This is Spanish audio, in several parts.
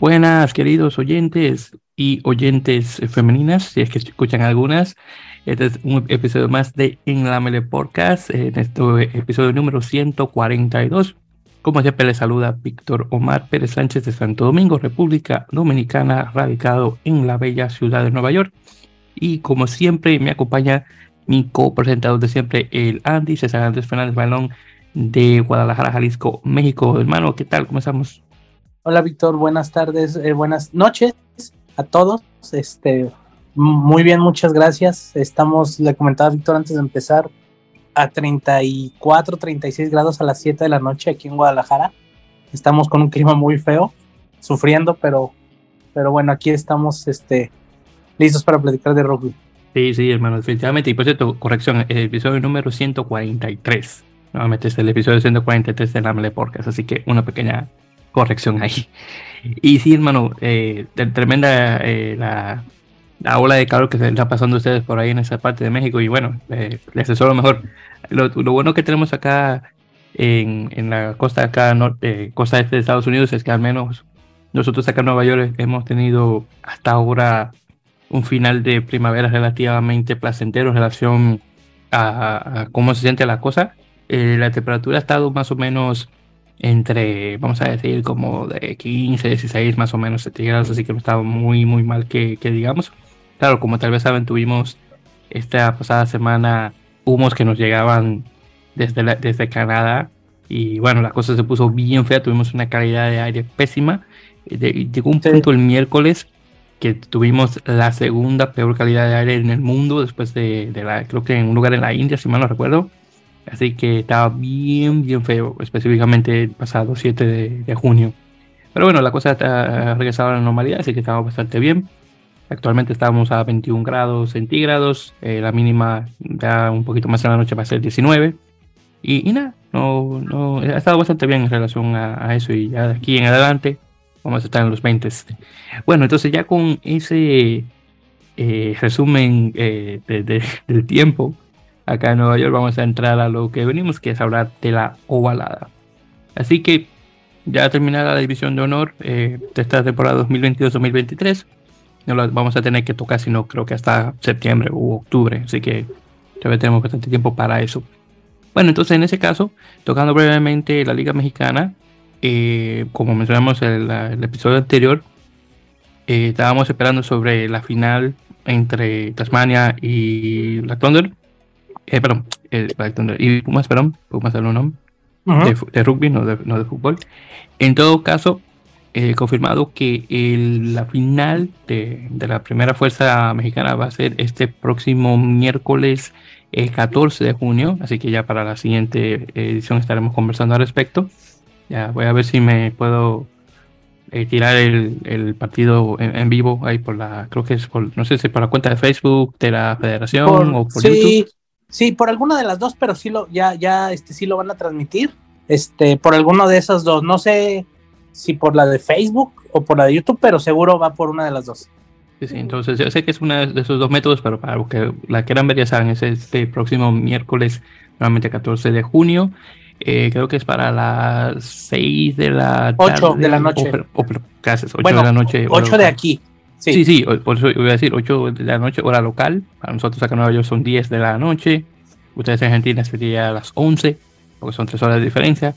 Buenas, queridos oyentes y oyentes femeninas, si es que escuchan algunas. Este es un episodio más de En la Mele Podcast, en este episodio número 142. Como siempre, les saluda Víctor Omar Pérez Sánchez de Santo Domingo, República Dominicana, radicado en la bella ciudad de Nueva York. Y como siempre, me acompaña mi copresentador de siempre, el Andy César Andrés Fernández Balón de Guadalajara, Jalisco, México. Hermano, ¿qué tal? ¿Cómo? Hola Víctor, buenas tardes, eh, buenas noches a todos. Este, muy bien, muchas gracias. Estamos, le comentaba Víctor antes de empezar, a 34, 36 grados a las 7 de la noche aquí en Guadalajara. Estamos con un clima muy feo, sufriendo, pero, pero bueno, aquí estamos este, listos para platicar de rugby. Sí, sí, hermano, definitivamente. Y por cierto, corrección, el episodio número 143. Nuevamente es el episodio 143 de Namele Podcast, así que una pequeña corrección ahí. Y sí, hermano, eh, tremenda eh, la, la, ola de calor que se está pasando ustedes por ahí en esa parte de México. Y bueno, eh, les deseo lo mejor. Lo, bueno que tenemos acá en, en la costa acá norte, costa este de Estados Unidos es que al menos nosotros acá en Nueva York hemos tenido hasta ahora un final de primavera relativamente placentero en relación a, cómo se siente la cosa. la temperatura ha estado más o menos entre, vamos a decir, como de 15, 16 más o menos centígrados, así que no estaba muy, muy mal que, que, digamos. Claro, como tal vez saben, tuvimos esta pasada semana humos que nos llegaban desde, desde Canadá y bueno, la cosa se puso bien fea, tuvimos una calidad de aire pésima. llegó un punto el miércoles que tuvimos la segunda peor calidad de aire en el mundo después de, de la, creo que en un lugar en la India, si mal no recuerdo Así que estaba bien, bien feo, específicamente el pasado 7 de, junio. Pero bueno, la cosa ha regresado a la normalidad, así que estaba bastante bien. Actualmente estamos a 21 grados centígrados, eh, la mínima ya un poquito más en la noche va a ser 19. Y, nada, no, no, ha estado bastante bien en relación a, eso y ya de aquí en adelante vamos a estar en los 20. Bueno, entonces ya con ese eh, resumen eh, del tiempo, acá en Nueva York vamos a entrar a lo que venimos, que es hablar de la ovalada. Así que ya terminada la división de honor eh, de esta temporada 2022-2023, no la vamos a tener que tocar sino creo que hasta septiembre u octubre, así que ya tenemos bastante tiempo para eso. Bueno, entonces en ese caso, tocando brevemente la Liga Mexicana, eh, como mencionamos en el, episodio anterior, eh, estábamos esperando sobre la final entre Tasmania y la Thunder eh, perdón, eh, y Pumas, perdón, Pumas es un nombre, de, rugby, no de, no de, fútbol. En todo caso, eh, confirmado que el, la final de, de, la primera fuerza mexicana va a ser este próximo miércoles 14 de junio, así que ya para la siguiente edición estaremos conversando al respecto. Ya voy a ver si me puedo tirar el, el partido en, vivo ahí por la, creo que es por, no sé si por la cuenta de Facebook de la Federación o por sí, YouTube. Sí, por alguna de las dos, pero sí lo, ya, ya, este, sí lo van a transmitir. Este, por alguno de esas dos. No sé si por la de Facebook o por la de YouTube, pero seguro va por una de las dos. Sí, sí, entonces yo sé que es uno de esos dos métodos, pero para los que la quieran ver ya saben, es este próximo miércoles, nuevamente 14 de junio. Eh, creo que es para las 6 de la tarde. 8 de la noche. O, 8 de la noche. 8 de aquí. Sí. sí, por eso voy a decir 8 de la noche, hora local. Para nosotros acá en Nueva York son 10 de la noche. Ustedes en Argentina sería a las 11, porque son 3 horas de diferencia.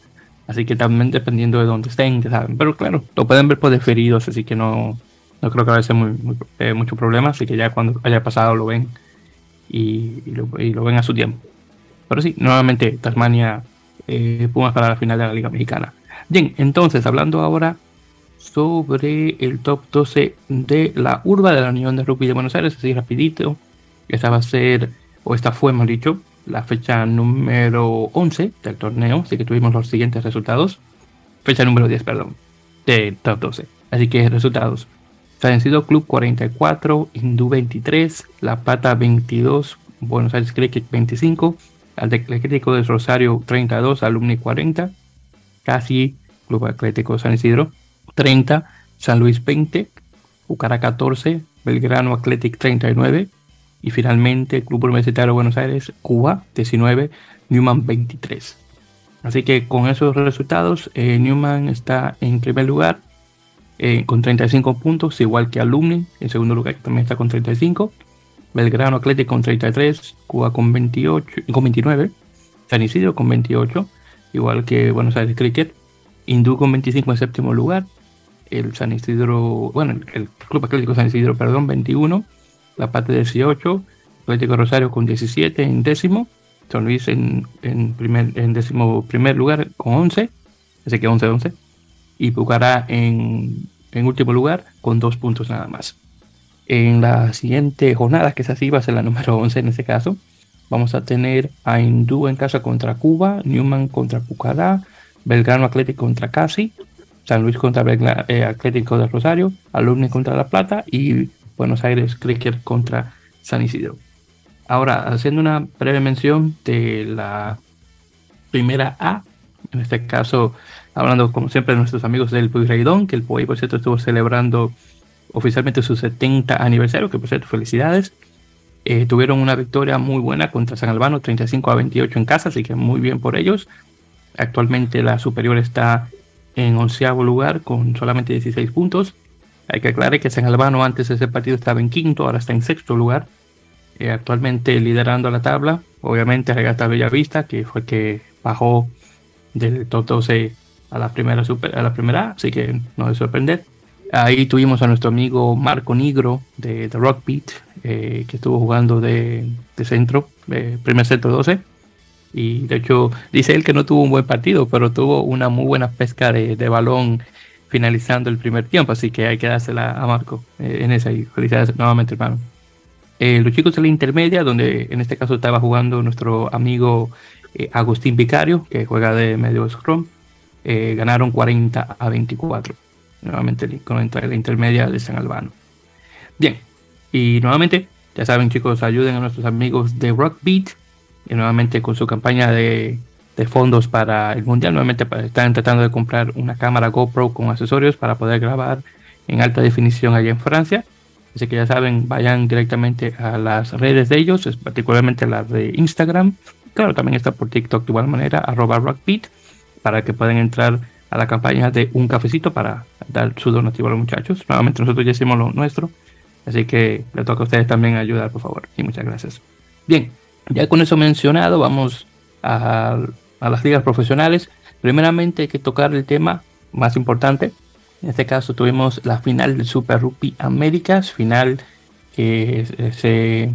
Así que también dependiendo de dónde estén, saben. Pero claro, lo pueden ver por deferidos, así que no, no creo que vaya a ser muy, eh, mucho problema. Así que ya cuando haya pasado lo ven y, lo, ven a su tiempo. Pero sí, nuevamente Tasmania eh, Pumas para la final de la Liga Mexicana. Bien, entonces hablando ahora sobre el top 12 de la urba de la Unión de Rugby de Buenos Aires, así rapidito. Esta va a ser, o esta fue, hemos dicho, la fecha número 11 del torneo, así que tuvimos los siguientes resultados. Fecha número 10, perdón, del top 12. Así que resultados. Vencido Club 44, Hindú 23, La Pata 22, Buenos Aires Cricket 25, Atlético de Rosario 32, Alumni 40, Casi Club Atlético San Isidro 30, San Luis 20, Bucara 14, Belgrano Athletic 39 y finalmente Club Universitario de Buenos Aires, Cuba 19, Newman 23. Así que con esos resultados, eh, Newman está en primer lugar con 35 puntos, igual que Alumni, en segundo lugar, que también está con 35. Belgrano Atlético con 33, Cuba con 28, con 29, San Isidro con 28, igual que Buenos Aires Cricket, Hindú con 25 en séptimo lugar, el San Isidro, bueno, el Club Atlético San Isidro, perdón, 21, La Pata 18, Atlético Rosario con 17 en décimo, San Luis en, primer, en décimo primer lugar con 11, así que 11-11, y Pucará en, en último lugar con dos puntos nada más. En la siguiente jornada, que es así, va a ser la número 11 en este caso, vamos a tener a Hindú en casa contra Cuba, Newman contra Pucará, Belgrano Atlético contra Casi, San Luis contra eh, Atlético de Rosario, Alumni contra La Plata y Buenos Aires Cricket contra San Isidro. Ahora, haciendo una breve mención de la primera A, en este caso, hablando como siempre de nuestros amigos del Pueyrredón, que el Puey, por cierto, estuvo celebrando oficialmente su 70 aniversario, que por cierto, felicidades. Eh, tuvieron una victoria muy buena contra San Albano, 35 a 28 en casa, así que muy bien por ellos. Actualmente la superior está en onceavo lugar con solamente 16 puntos. Hay que aclarar que San Albano antes de ese partido estaba en quinto, ahora está en sexto lugar. Eh, actualmente liderando la tabla, obviamente Regata Bellavista, que fue que bajó del top 12 a la primera super, a la primera, así que no es sorprender. Ahí tuvimos a nuestro amigo Marco Nigro de The Rock Beat, eh, que estuvo jugando de, centro, primer centro 12. Y de hecho, dice él que no tuvo un buen partido, pero tuvo una muy buena pesca de, balón finalizando el primer tiempo. Así que hay que dársela a Marco eh, en esa. Y felicidades nuevamente, hermano. Eh, los chicos de la intermedia, donde en este caso estaba jugando nuestro amigo Agustín Vicario, que juega de medio scrum, ganaron 40 a 24 nuevamente con la intermedia de San Albano. Bien, y nuevamente, ya saben chicos, ayuden a nuestros amigos de Rockbeat, y nuevamente con su campaña de, fondos para el mundial, nuevamente están tratando de comprar una cámara GoPro con accesorios para poder grabar en alta definición allá en Francia. Así que ya saben, vayan directamente a las redes de ellos, particularmente las de Instagram. Claro, también está por TikTok de igual manera, arroba rockbeat, para que puedan entrar a la campaña de un cafecito para dar su donativo a los muchachos. Nuevamente nosotros ya hicimos lo nuestro, así que le toca a ustedes también ayudar, por favor. Y muchas gracias. Bien, ya con eso mencionado, vamos a, las ligas profesionales. Primeramente hay que tocar el tema más importante. En este caso tuvimos la final del Super Rugby Américas, final que se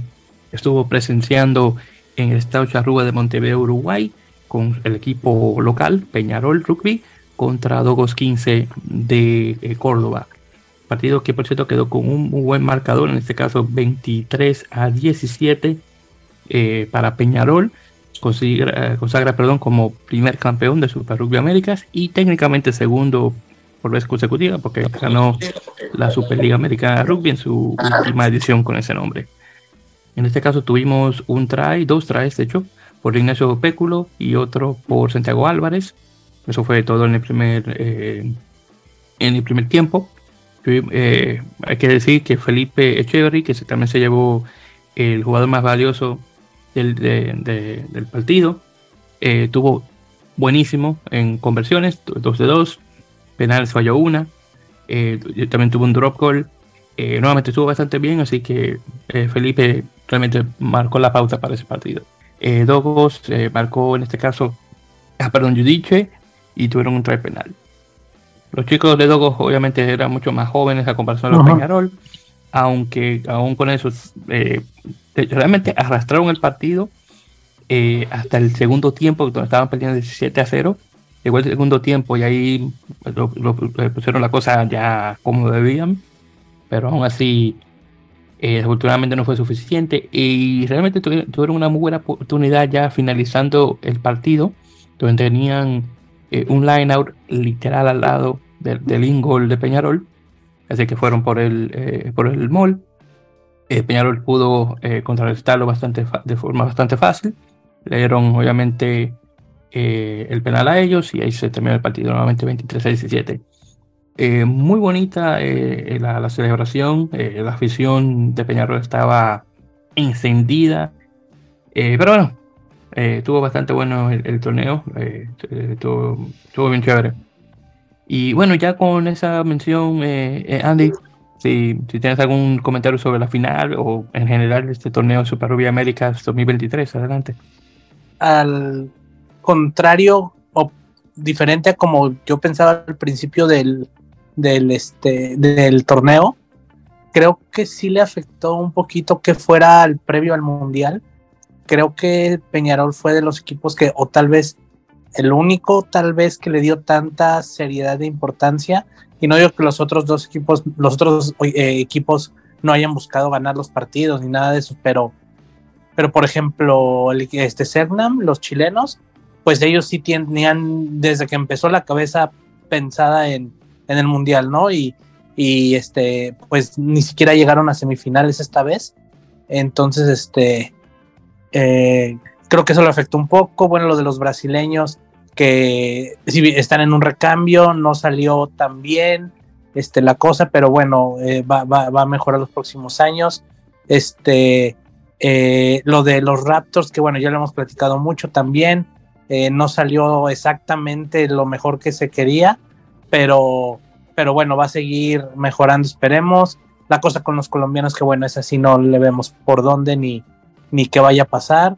estuvo presenciando en el Estado Charrúa de Montevideo, Uruguay, con el equipo local, Peñarol Rugby, contra Dogos 15 de eh, Córdoba. Partido que por cierto quedó con un buen marcador, en este caso 23 a 17 eh, para Peñarol. Consagra, consagra perdón, como primer campeón de Super Rugby Américas y técnicamente segundo por vez consecutiva porque ganó la Superliga Americana Rugby en su última edición con ese nombre. En este caso tuvimos un try, dos tries de hecho, por Ignacio Péculo y otro por Santiago Álvarez. Eso fue todo en el primer, eh, en el primer tiempo. Eh, hay que decir que Felipe Echeverry, que también se llevó el jugador más valioso del, del partido, eh, tuvo buenísimo en conversiones, 2 de 2, penales falló una, también tuvo un drop goal, nuevamente estuvo bastante bien, así que Felipe realmente marcó la pauta para ese partido. Dogos marcó en este caso, ah, perdón, Judice y tuvieron un try penal. Los chicos de Dogos obviamente eran mucho más jóvenes a comparación de los Peñarol, aunque aún con eso eh, realmente arrastraron el partido eh, hasta el segundo tiempo, donde estaban perdiendo 17 a 0. Llegó el segundo tiempo y ahí lo, pusieron la cosa ya como debían, pero aún así, eh, no fue suficiente y realmente tuvieron una muy buena oportunidad ya finalizando el partido, donde tenían eh, un line out literal al lado del, del ingol de Peñarol, así que fueron por el, eh, por el mall. Eh, Peñarol pudo contrarrestarlo bastante de forma bastante fácil. Le dieron obviamente el penal a ellos y ahí se terminó el partido nuevamente 23 a 17. muy bonita la, celebración, la afición de Peñarol estaba encendida, pero bueno, eh, estuvo bastante bueno el, torneo, eh, estuvo, bien chévere. Y bueno, ya con esa mención, eh, eh, Andy, si, si, tienes algún comentario sobre la final o en general este torneo Super Rugby Américas 2023, adelante. Al contrario o diferente a como yo pensaba al principio del, del, este, del torneo, creo que sí le afectó un poquito que fuera el previo al Mundial. Creo que Peñarol fue de los equipos que, o tal vez el único tal vez que le dio tanta seriedad e importancia. Y no digo que los otros dos equipos, los otros eh, equipos no hayan buscado ganar los partidos ni nada de eso, pero, pero por ejemplo, este Cernam, los chilenos, pues ellos sí tenían desde que empezó la cabeza pensada en, en el mundial, ¿no? Y, y este, pues ni siquiera llegaron a semifinales esta vez. Entonces, este, eh, creo que eso lo afectó un poco. Bueno, lo de los brasileños, que si están en un recambio, no salió tan bien este, la cosa, pero bueno, eh, va, va, a mejorar los próximos años. Este, eh, lo de los Raptors, que bueno, ya lo hemos platicado mucho también, eh, no salió exactamente lo mejor que se quería, pero, pero bueno, va a seguir mejorando, esperemos. La cosa con los colombianos, que bueno, es así, no le vemos por dónde ni, ni qué vaya a pasar.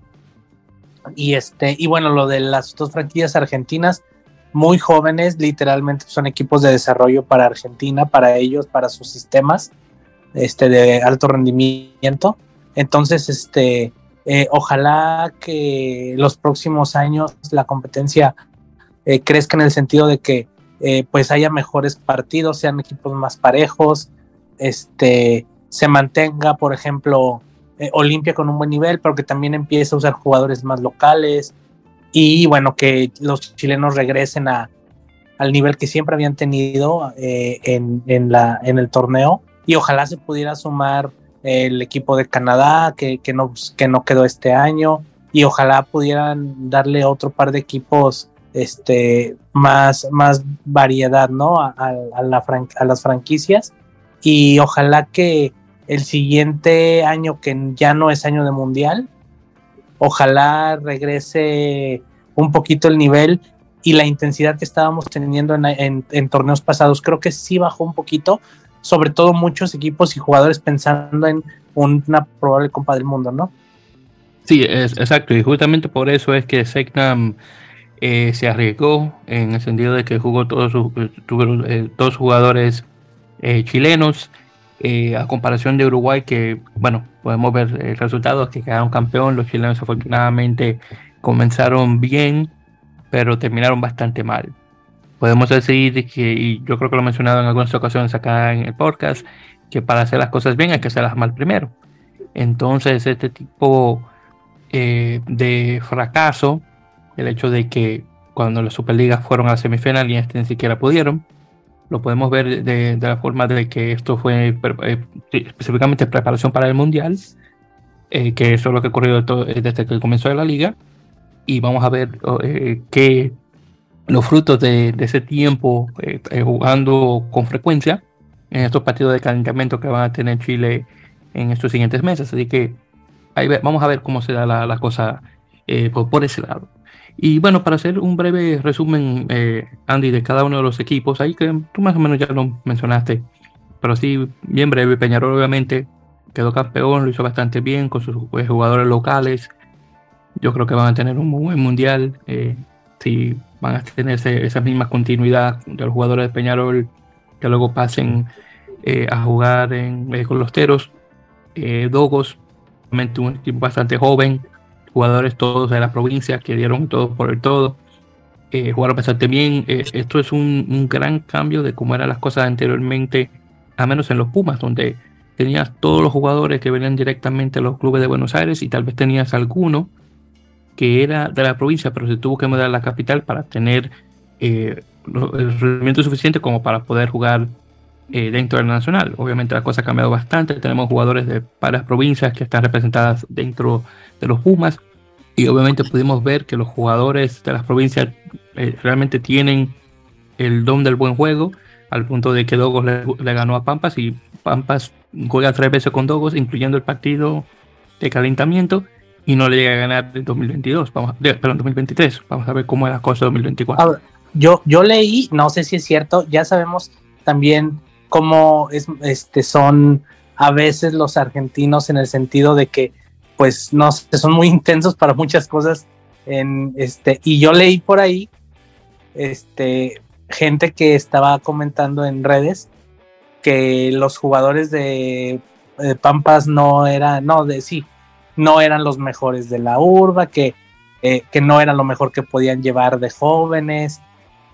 Y este, y bueno, lo de las dos franquicias argentinas, muy jóvenes, literalmente son equipos de desarrollo para Argentina, para ellos, para sus sistemas este, de alto rendimiento. Entonces, este, eh, ojalá que los próximos años la competencia eh, crezca en el sentido de que eh, pues haya mejores partidos, sean equipos más parejos, este, se mantenga, por ejemplo, eh, Olimpia con un buen nivel, pero que también empiece a usar jugadores más locales. Y bueno, que los chilenos regresen a, al nivel que siempre habían tenido eh, en, en, la, en el torneo. Y ojalá se pudiera sumar el equipo de Canadá que, que, no, que no quedó este año. Y ojalá pudieran darle otro par de equipos este, más, más variedad ¿no? a, a, la a las franquicias. Y ojalá que el siguiente año, que ya no es año de mundial, ojalá regrese un poquito el nivel y la intensidad que estábamos teniendo en, torneos pasados. Creo que sí bajó un poquito, sobre todo muchos equipos y jugadores pensando en una probable Copa del Mundo, ¿no? Sí, exacto, y justamente por eso es que Segnam eh, se arriesgó en el sentido de que jugó todos sus, eh, todos jugadores eh, chilenos eh, a comparación de Uruguay, que bueno, podemos ver el resultado, que quedaron campeón, los chilenos afortunadamente comenzaron bien, pero terminaron bastante mal. Podemos decir que, y yo creo que lo he mencionado en algunas ocasiones acá en el podcast, que para hacer las cosas bien hay que hacerlas mal primero. Entonces, este tipo eh, de fracaso, el hecho de que cuando las Superligas fueron a la semifinal y este ni siquiera pudieron, lo podemos ver de, la forma de que esto fue eh, específicamente preparación para el Mundial, eh, que eso es lo que ha ocurrido eh, desde que comenzó la liga, y vamos a ver que los frutos de, ese tiempo jugando con frecuencia en estos partidos de calentamiento que van a tener Chile en estos siguientes meses. Así que ahí vamos a ver cómo se da la, cosa por ese lado. Y bueno, para hacer un breve resumen, eh, Andy, de cada uno de los equipos, ahí que tú más o menos ya lo mencionaste, pero sí, bien breve, Peñarol obviamente quedó campeón, lo hizo bastante bien con sus eh, jugadores locales. Yo creo que van a tener un buen mundial. Eh, si van a tener esa misma continuidad de los jugadores de Peñarol que luego pasen a jugar en, con los Teros. Dogos, obviamente un equipo bastante joven, jugadores todos de la provincia que dieron todo por el todo. Eh, jugaron bastante bien. Eh, esto es un, gran cambio de cómo eran las cosas anteriormente, a menos en los Pumas, donde tenías todos los jugadores que venían directamente a los clubes de Buenos Aires y tal vez tenías alguno que era de la provincia, pero se tuvo que mudar a la capital para tener eh, el rendimiento suficiente como para poder jugar eh, dentro del nacional. Obviamente la cosa ha cambiado bastante. Tenemos jugadores de varias provincias que están representadas dentro de los Pumas. Y obviamente pudimos ver que los jugadores de las provincias eh, realmente tienen el don del buen juego, al punto de que Dogos le, ganó a Pampas y Pampas juega tres veces con Dogos, incluyendo el partido de calentamiento, y no le llega a ganar en 2022, vamos, perdón, 2023. Vamos a ver cómo es la cosa 2024. yo, yo leí, no sé si es cierto, ya sabemos también cómo es, este, son a veces los argentinos en el sentido de que, pues, no son muy intensos para muchas cosas. En, este, y yo leí por ahí, este, gente que estaba comentando en redes que los jugadores de, Pampas no eran, no, de sí, no eran los mejores de la urba, que, eh, que no eran lo mejor que podían llevar de jóvenes,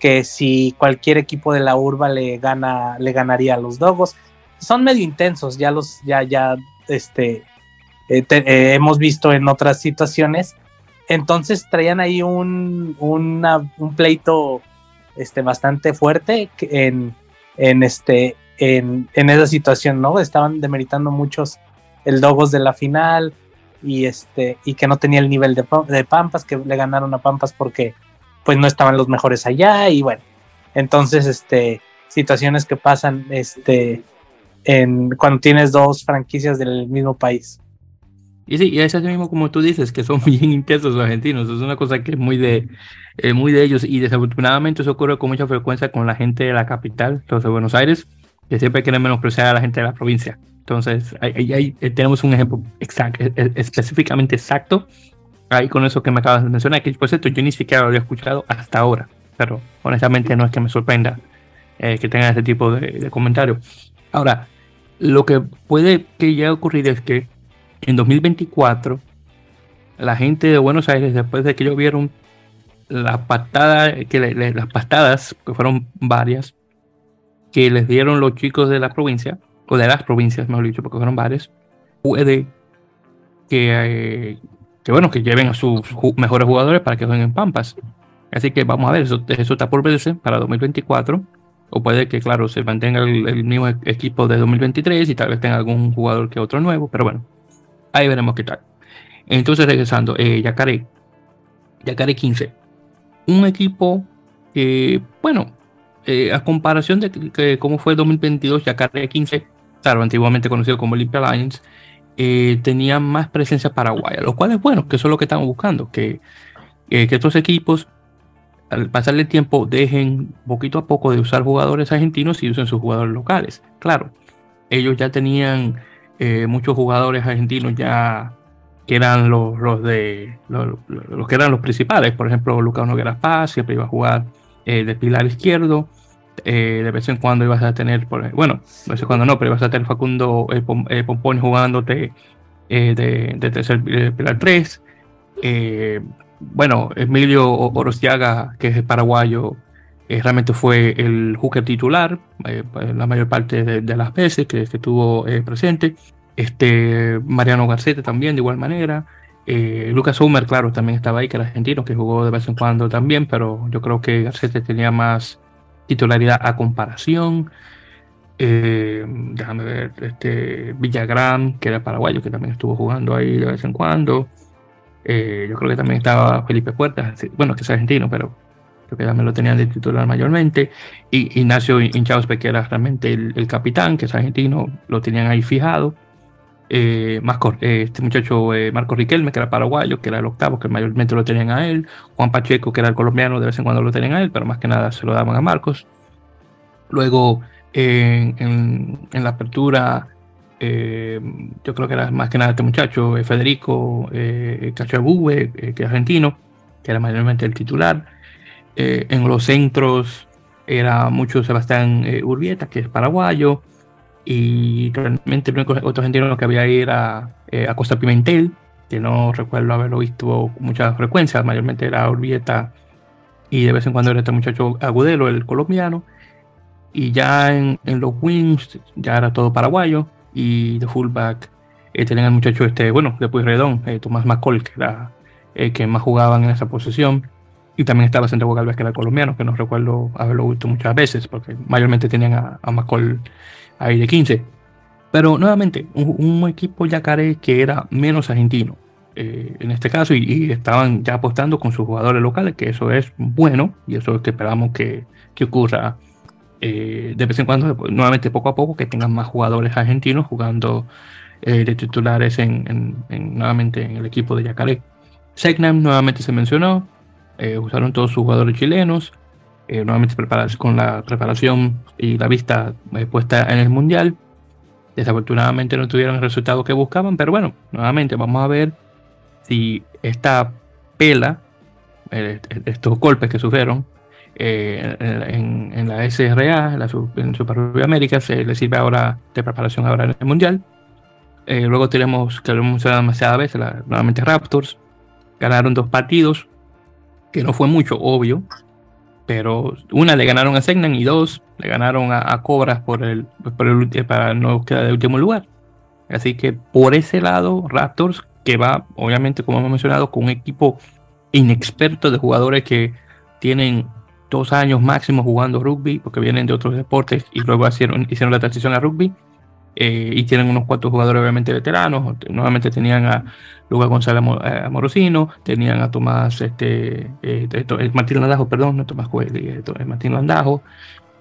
que si cualquier equipo de la urba le gana, le ganaría a los Dogos. Son medio intensos, ya los, ya, ya, este, eh, eh, hemos visto en otras situaciones. Entonces traían ahí un, un pleito este, bastante fuerte en, en, este, en, en, esa situación, ¿no? Estaban demeritando muchos el Dogos de la final y, este, y que no tenía el nivel de, de Pampas, que le ganaron a Pampas porque pues no estaban los mejores allá y bueno, entonces este situaciones que pasan este en cuando tienes dos franquicias del mismo país. Y sí, y es eso mismo como tú dices, que son bien intensos los argentinos, es una cosa que es muy de, eh, muy de ellos y desafortunadamente eso ocurre con mucha frecuencia con la gente de la capital, los de Buenos Aires, que siempre quieren menospreciar a la gente de la provincia. Entonces, ahí, eh, tenemos un ejemplo exacto, específicamente exacto ahí con eso que me acabas de mencionar, que por cierto yo ni siquiera lo había escuchado hasta ahora, pero honestamente no es que me sorprenda eh, que tengan este tipo de, comentarios. Ahora, lo que puede que ya ocurrir es que en 2024 la gente de Buenos Aires, después de que ellos vieron la patada, que las patadas, que fueron varias, que les dieron los chicos de la provincia, o de las provincias, mejor dicho, porque fueron varias, puede que, eh, que bueno, que lleven a sus mejores jugadores para que jueguen en Pampas. Así que vamos a ver, eso, está por verse para 2024. O puede que, claro, se mantenga el, mismo equipo de 2023 y tal vez tenga algún jugador que otro nuevo, pero bueno, ahí veremos qué tal. Entonces, regresando, eh, Yacaré, Yacaré 15. Un equipo que, bueno, eh, a comparación de que, cómo fue 2022, Yacaré 15, claro, antiguamente conocido como Olympia Lions, eh, tenían más presencia paraguaya, lo cual es bueno, que eso es lo que estamos buscando, que, eh, que estos equipos al pasarle el tiempo dejen poquito a poco de usar jugadores argentinos y usen sus jugadores locales. Claro, ellos ya tenían eh, muchos jugadores argentinos ya que eran los, los de los, que eran los principales, por ejemplo Lucas Noguera Paz siempre iba a jugar de pilar izquierdo, eh, de vez en cuando ibas a tener, bueno, de vez en cuando no, pero ibas a tener Facundo eh, eh Pompón jugándote eh, de, de, tercer pilar 3. bueno, Emilio Orostiaga, que es paraguayo, realmente fue el hooker titular la mayor parte de, las veces que, estuvo presente. Este, Mariano Garcete también, de igual manera. Lucas Humer, claro, también estaba ahí, que era argentino, que jugó de vez en cuando también, pero yo creo que Garcete tenía más titularidad a comparación. Eh, déjame ver, este Villagrán, que era paraguayo, que también estuvo jugando ahí de vez en cuando. Eh, yo creo que también estaba Felipe Puertas, bueno, que es argentino, pero creo que también lo tenían de titular mayormente. Y Ignacio Inchauspe, que era realmente el, capitán, que es argentino, lo tenían ahí fijado. Eh, eh, este muchacho eh, Marco Riquelme, que era paraguayo, que era el octavo, que mayormente lo tenían a él, Juan Pacheco, que era el colombiano, de vez en cuando lo tenían a él, pero más que nada se lo daban a Marcos. Luego, en, la apertura, yo creo que era más que nada este muchacho, Federico Cacho que es argentino, que era mayormente el titular. en los centros era mucho Sebastián Urbieta, que es paraguayo. Y realmente el único otro argentino que había ahí era eh, a Costa Pimentel, que no recuerdo haberlo visto con mucha frecuencia, mayormente era Urbieta y de vez en cuando era este muchacho Agudelo, el colombiano. Y ya en, los wings ya era todo paraguayo y de fullback eh, tenían el muchacho este, bueno, después Redón, eh, Tomás Macol, que era el que más jugaban en esa posición. Y también estaba Santiago Galvez, que era colombiano, que no recuerdo haberlo visto muchas veces, porque mayormente tenían a, a Macol ahí de 15. Pero nuevamente, un, equipo yacaré que era menos argentino eh, en este caso y, estaban ya apostando con sus jugadores locales, que eso es bueno y eso es que esperamos que, que ocurra eh, de vez en cuando, nuevamente poco a poco, que tengan más jugadores argentinos jugando eh, de titulares en, nuevamente en el equipo de Yacaré. Segnam nuevamente se mencionó, usaron todos sus jugadores chilenos. Nuevamente con la preparación y la vista puesta en el Mundial. Desafortunadamente no tuvieron el resultado que buscaban, pero bueno, nuevamente vamos a ver si esta pela, estos golpes que sufrieron, eh, en, la SRA, en, la, en Super América, se le sirve ahora de preparación ahora en el Mundial. Eh, luego tenemos, que lo hemos mencionado demasiadas veces, nuevamente Raptors. Ganaron dos partidos, que no fue mucho, obvio. Pero una le ganaron a Segnan y dos le ganaron a, Cobras por el, por el, para no quedar de último lugar. Así que por ese lado, Raptors, que va, obviamente, como hemos mencionado, con un equipo inexperto de jugadores que tienen dos años máximo jugando rugby, porque vienen de otros deportes y luego hicieron, hicieron la transición a rugby. Eh, y tienen unos cuantos jugadores obviamente veteranos. Nuevamente tenían a Lucas González eh, Morosino, tenían a Tomás, este, eh, Martín Landajo, perdón, no Tomás Coelho, Martín Landajo.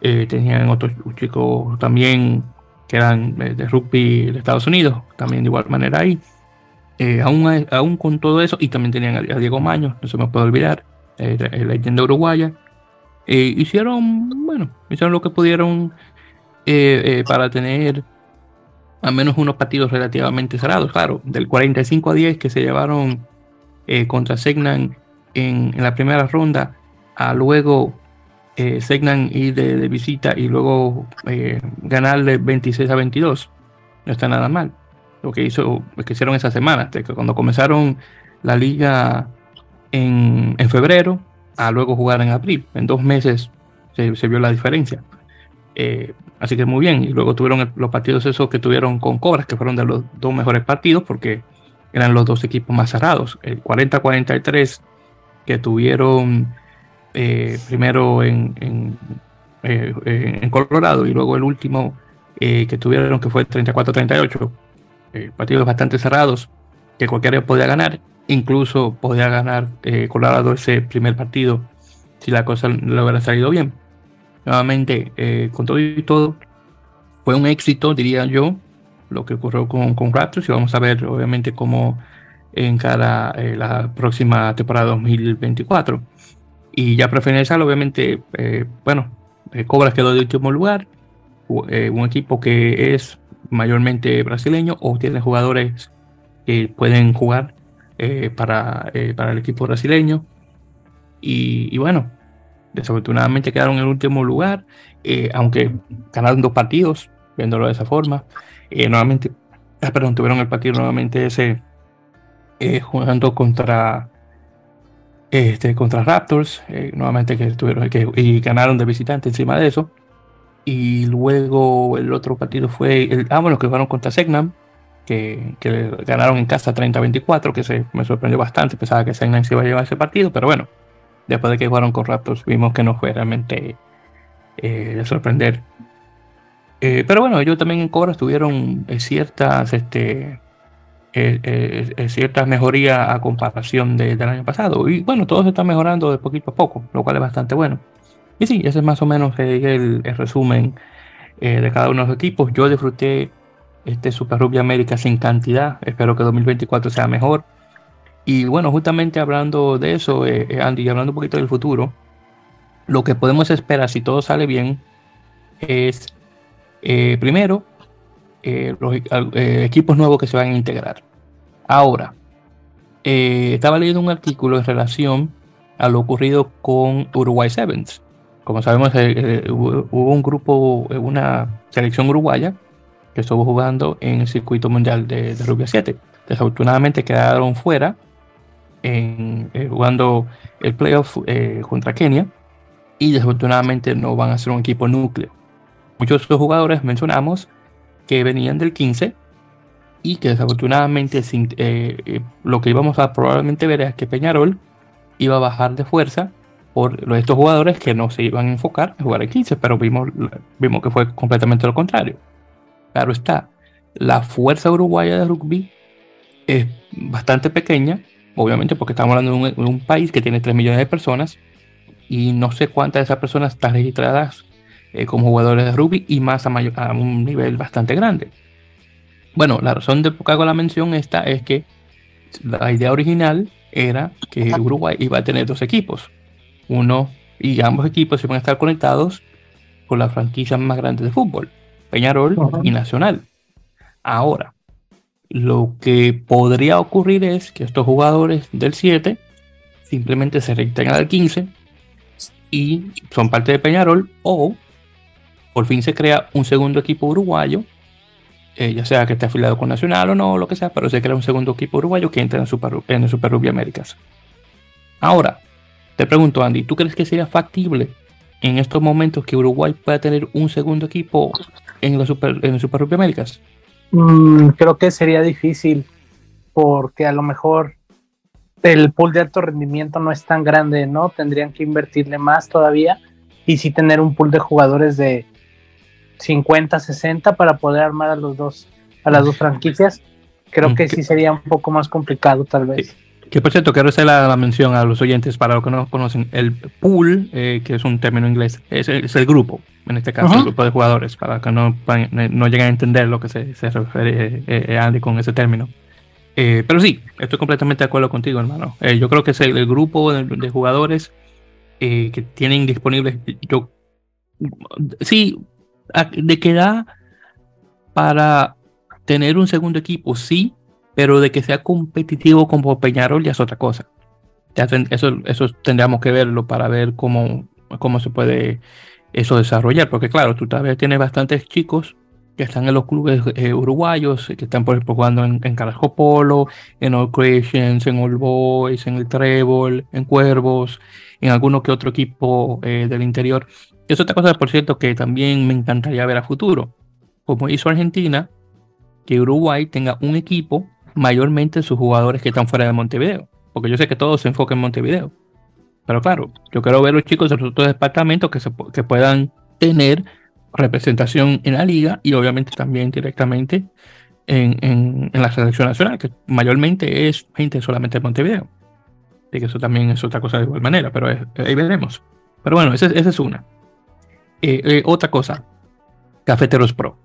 tenían otros chicos también que eran de rugby de Estados Unidos, también de igual manera ahí. aún, aún con todo eso, y también tenían a, Diego Maño, no se me puede olvidar, la leyenda uruguaya. Eh, hicieron, bueno, hicieron lo que pudieron eh, eh, para tener al menos unos partidos relativamente cerrados. Claro, del 45 a 10 que se llevaron contra Segnan en, la primera ronda, a luego Segnan ir de, visita y luego ganarle 26 a 22. No está nada mal. Lo que, hizo, lo que hicieron esa semana, que cuando comenzaron la liga en, en febrero, a luego jugar en abril. En dos meses se, vio la diferencia. Eh, así que muy bien. Y luego tuvieron los partidos esos que tuvieron con Cobras, que fueron de los dos mejores partidos, porque eran los dos equipos más cerrados. El 40-43 que tuvieron eh, primero en, eh, en, Colorado y luego el último que tuvieron que fue 34-38. partidos bastante cerrados que cualquiera podía ganar Incluso podía ganar eh, Colorado ese primer partido si la cosa le hubiera salido bien. Nuevamente, eh, con todo y todo, fue un éxito, diría yo, lo que ocurrió con, con Raptors y vamos a ver obviamente cómo encara eh, la próxima temporada 2024. Y ya para finalizar, obviamente, bueno, Cobras quedó de último lugar, un equipo que es mayormente brasileño o tiene jugadores que pueden jugar eh, para, eh, para el equipo brasileño. Y, bueno, desafortunadamente quedaron en el último lugar, eh, aunque ganaron dos partidos, viéndolo de esa forma. nuevamente, ah, perdón, tuvieron el partido nuevamente ese jugando contra este, contra Raptors, nuevamente que tuvieron que, y ganaron de visitante encima de eso. Y luego el otro partido fue el, ah, bueno, que jugaron contra Segnam, que, ganaron en casa 30-24, que se, me sorprendió bastante. Pensaba que Segnan se iba a llevar ese partido, pero bueno, después de que jugaron con Raptors, vimos que no fue realmente eh, de sorprender. Eh, pero bueno, ellos también en Cobras tuvieron eh, ciertas, este, ciertas mejorías a comparación del año pasado. Y bueno, todo se está mejorando de poquito a poco, lo cual es bastante bueno. Y sí, ese es más o menos el, el resumen de cada uno de los equipos. Yo disfruté este Super Rugby América sin cantidad. Espero que 2024 sea mejor. Y bueno, justamente hablando de eso, eh, eh, Andy, hablando un poquito del futuro, lo que podemos esperar si todo sale bien es, eh, primero, los equipos nuevos que se van a integrar. Ahora, estaba leyendo un artículo en relación a lo ocurrido con Uruguay Sevens. Como sabemos, hubo un grupo, una selección uruguaya que estuvo jugando en el circuito mundial de, de Rugby 7. Desafortunadamente quedaron fuera en, eh, jugando el playoff eh, contra Kenia y desafortunadamente no van a ser un equipo núcleo. Muchos de estos jugadores mencionamos que venían del 15 y que desafortunadamente eh, lo que íbamos a probablemente ver es que Peñarol iba a bajar de fuerza por estos jugadores que no se iban a enfocar a jugar el 15, pero vimos, vimos que fue completamente lo contrario. Claro está, la fuerza uruguaya de rugby es bastante pequeña, obviamente porque estamos hablando de un, país que tiene 3 millones de personas y no sé cuántas de esas personas están registradas eh, como jugadores de rugby y más a, a, un nivel bastante grande. Bueno, la razón de por qué hago la mención esta es que la idea original era que Uruguay iba a tener dos equipos, uno y ambos equipos van a estar conectados con las franquicias más grandes de fútbol, Peñarol y Nacional. Ahora, lo que podría ocurrir es que estos jugadores del 7 simplemente se reintegran al 15 y son parte de Peñarol o por fin se crea un segundo equipo uruguayo, eh, ya sea que esté afiliado con Nacional o no, lo que sea, pero se crea un segundo equipo uruguayo que entra en, Super, en el Super Rugby Américas. Ahora, te pregunto, Andy, ¿tú crees que sería factible en estos momentos que Uruguay pueda tener un segundo equipo en, la Super, en el Super Rugby Américas? Mm, creo que sería difícil porque a lo mejor el pool de alto rendimiento no es tan grande, ¿no? Tendrían que invertirle más todavía y sí tener un pool de jugadores de 50, 60 para poder armar a los dos, a las dos franquicias. Creo que sí sería un poco más complicado tal vez. Que por cierto, quiero hacer la, mención a los oyentes para los que no conocen. El pool, eh, que es un término inglés, es, el grupo, en este caso, el grupo de jugadores, para que no, no lleguen a entender lo que se, se refiere eh, eh, Andy con ese término. pero sí, estoy completamente de acuerdo contigo, hermano. yo creo que es el, grupo de, jugadores que tienen disponibles. Yo, sí, de que da para tener un segundo equipo, sí, pero de que sea competitivo como Peñarol ya es otra cosa. Eso, eso tendríamos que verlo para ver cómo, cómo se puede eso desarrollar, porque claro, tú todavía tienes bastantes chicos que están en los clubes eh, uruguayos, que están por ejemplo jugando en, en Carajo Polo, en All Christians, en All Boys, en el Trébol, en Cuervos, en alguno que otro equipo eh, del interior. Es otra cosa, por cierto, que también me encantaría ver a futuro. Como hizo Argentina, que Uruguay tenga un equipo mayormente sus jugadores que están fuera de Montevideo. Porque yo sé que todo se enfoca en Montevideo. Pero claro, yo quiero ver los chicos de los otros departamentos que, se, que puedan tener representación en la liga y obviamente también directamente en, en, la selección nacional, que mayormente es gente solamente de Montevideo. Y que eso también es otra cosa de igual manera, pero ahí veremos. Pero bueno, esa, esa es una. Eh, eh, otra cosa, Cafeteros Pro.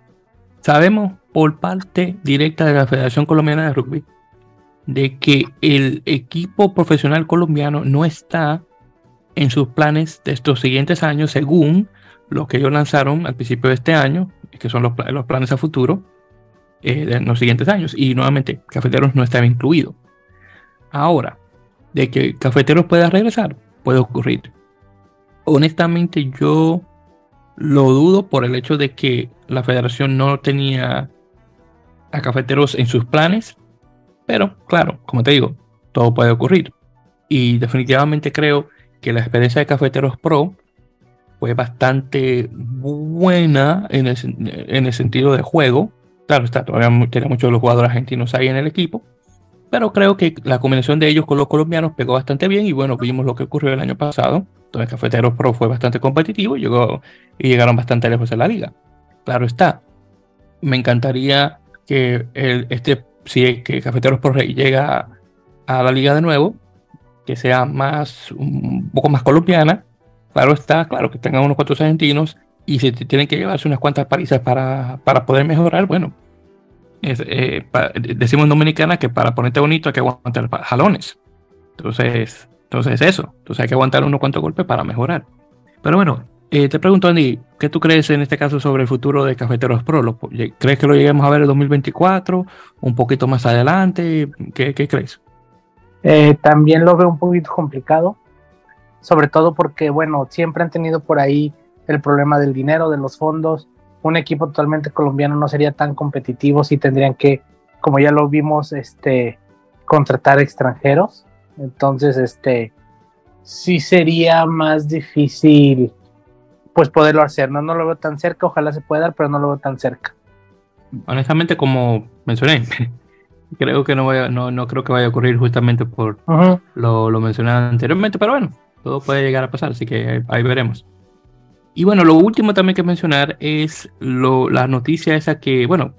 Sabemos por parte directa de la Federación Colombiana de Rugby de que el equipo profesional colombiano no está en sus planes de estos siguientes años, según lo que ellos lanzaron al principio de este año, que son los, los planes a futuro eh, de los siguientes años. Y nuevamente, Cafeteros no estaba incluido. Ahora, de que Cafeteros pueda regresar, puede ocurrir. Honestamente, yo lo dudo por el hecho de que la federación no tenía a cafeteros en sus planes, pero claro, como te digo, todo puede ocurrir. Y definitivamente creo que la experiencia de Cafeteros Pro fue bastante buena en el, sentido de juego. Claro, está, todavía tenía muchos de los jugadores argentinos ahí en el equipo, pero creo que la combinación de ellos con los colombianos pegó bastante bien y bueno, vimos lo que ocurrió el año pasado, donde Cafeteros Pro fue bastante competitivo y, llegó, y llegaron bastante lejos en la liga. Claro está, me encantaría que el, este, si que Cafeteros Pro llega a, la liga de nuevo, que sea más, un poco más colombiana, claro está, claro que tengan unos cuantos argentinos y si tienen que llevarse unas cuantas parisas para, para poder mejorar, bueno, eh, decimos en Dominicana que para ponerte bonito hay que aguantar jalones. Entonces, entonces eso. Entonces hay que aguantar unos cuantos golpes para mejorar. Pero bueno, eh, te pregunto, Andy, ¿qué tú crees en este caso sobre el futuro de Cafeteros Pro? ¿Crees que lo lleguemos a ver en 2024? ¿Un poquito más adelante? ¿Qué, crees? Eh, también lo veo un poquito complicado, sobre todo porque, bueno, siempre han tenido por ahí el problema del dinero, de los fondos, un equipo totalmente colombiano no sería tan competitivo si tendrían que, como ya lo vimos, este, contratar extranjeros. Entonces, este, sí sería más difícil, pues poderlo hacer. No, no lo veo tan cerca, ojalá se pueda dar, pero no lo veo tan cerca. Honestamente, como mencioné, creo que no, vaya, no, no creo que vaya a ocurrir justamente por lo, lo mencionado anteriormente, pero bueno, todo puede llegar a pasar, así que ahí veremos. Y bueno, lo último también que mencionar es lo, la noticia esa que, bueno,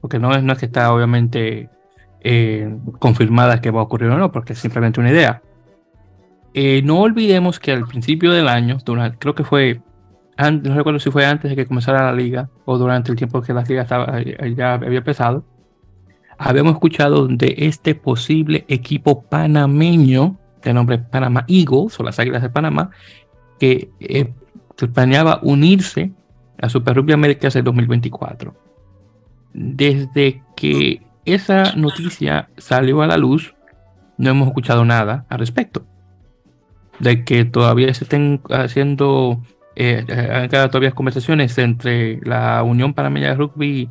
porque no es, no es que está obviamente eh, confirmada que va a ocurrir o no, porque es simplemente una idea. Eh, no olvidemos que al principio del año, durante, creo que fue, no recuerdo si fue antes de que comenzara la liga o durante el tiempo que la liga estaba, eh, ya había empezado, habíamos escuchado de este posible equipo panameño de nombre Panama Eagles o las Águilas de Panamá, que eh, planeaba unirse a Super Rugby Américas en 2024. Desde que esa noticia salió a la luz, no hemos escuchado nada al respecto. De que todavía se estén haciendo eh, eh todavía conversaciones entre la Unión Panameña de Rugby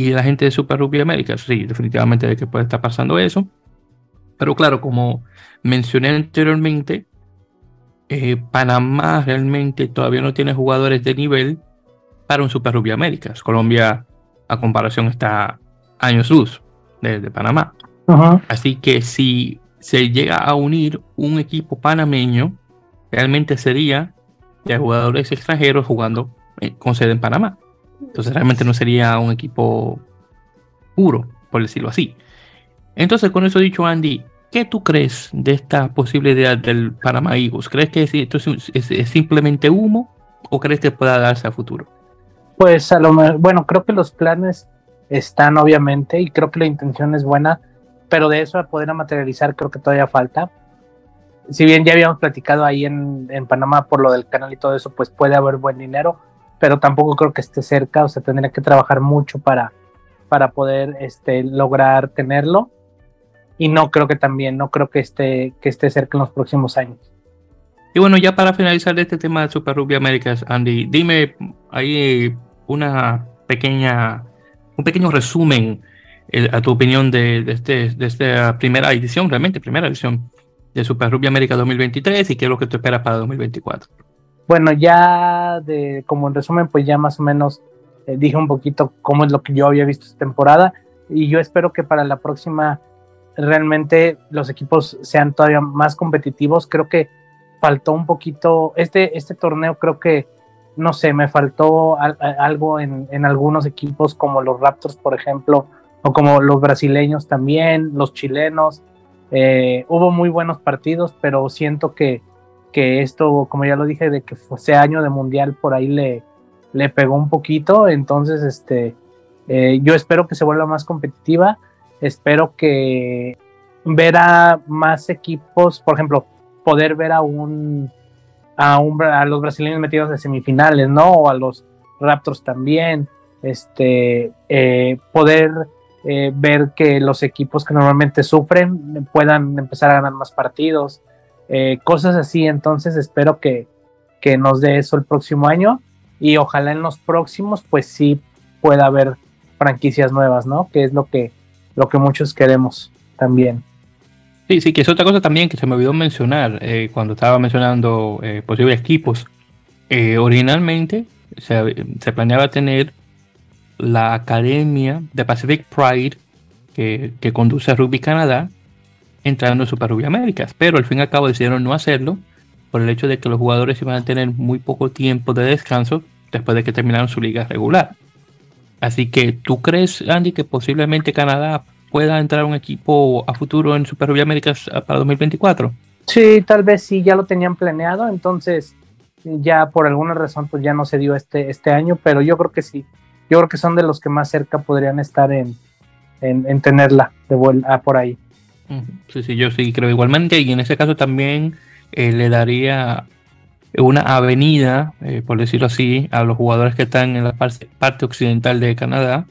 y la gente de Super Rugby Américas. Sí, definitivamente de que puede estar pasando eso. Pero claro, como mencioné anteriormente, eh, Panamá realmente todavía no tiene jugadores de nivel para un Super Rugby Américas. Colombia, a comparación, está años luz de, Panamá. Así que si se llega a unir un equipo panameño, realmente sería de jugadores extranjeros jugando eh, con sede en Panamá. Entonces realmente no sería un equipo puro, por decirlo así. Entonces, con eso dicho, Andy, ¿qué tú crees de esta posible idea del Panamá Eagles? ¿Crees que esto es, simplemente humo o crees que pueda darse a futuro? Pues a lo bueno, creo que los planes están obviamente y creo que la intención es buena, pero de eso a poder materializar creo que todavía falta. Si bien ya habíamos platicado ahí en, en Panamá por lo del canal y todo eso, pues puede haber buen dinero, pero tampoco creo que esté cerca, o sea, tendría que trabajar mucho para, para poder este, lograr tenerlo. Y no creo que también, no creo que esté, que esté cerca en los próximos años. Y bueno, ya para finalizar este tema de Super Rugby Américas, Andy, dime ahí una pequeña, un pequeño resumen eh, a tu opinión de, de, este, de esta primera edición, realmente primera edición de Super Rugby América 2023 y qué es lo que tú esperas para 2024. Bueno, ya de como en resumen, pues ya más o menos eh, dije un poquito cómo es lo que yo había visto esta temporada y yo espero que para la próxima realmente los equipos sean todavía más competitivos. Creo que faltó un poquito, este, este torneo creo que, no sé, me faltó algo en, en, algunos equipos como los Raptors, por ejemplo, o como los brasileños también, los chilenos. Eh, hubo muy buenos partidos, pero siento que, que esto, como ya lo dije, de que fuese año de mundial, por ahí le, le pegó un poquito. Entonces, este, eh, yo espero que se vuelva más competitiva. Espero que ver a más equipos, por ejemplo, poder ver a un a, un, a los brasileños metidos en semifinales, ¿no? O a los Raptors también. Este, eh, poder eh, ver que los equipos que normalmente sufren puedan empezar a ganar más partidos. Cosas así, entonces espero que, que nos dé eso el próximo año y ojalá en los próximos pues sí pueda haber franquicias nuevas, ¿no? Que es lo que, lo que muchos queremos también. Sí, sí, que es otra cosa también que se me olvidó mencionar eh, cuando estaba mencionando eh, posibles equipos. Eh, originalmente se, se, planeaba tener la academia de Pacific Pride que, que conduce a Rugby Canadá entrando en Super Rugby Américas, pero al fin y al cabo decidieron no hacerlo por el hecho de que los jugadores iban a tener muy poco tiempo de descanso después de que terminaron su liga regular. Así que, ¿tú crees, Andy, que posiblemente Canadá pueda entrar un equipo a futuro en Super Rugby Américas para 2024? Sí, tal vez sí, ya lo tenían planeado, entonces ya por alguna razón pues ya no se dio este, este año, pero yo creo que sí, yo creo que son de los que más cerca podrían estar en, en, tenerla de vuelta por ahí. Sí, sí, yo sí creo igualmente, y en ese caso también eh, le daría una avenida, eh, por decirlo así, a los jugadores que están en la parte, occidental de Canadá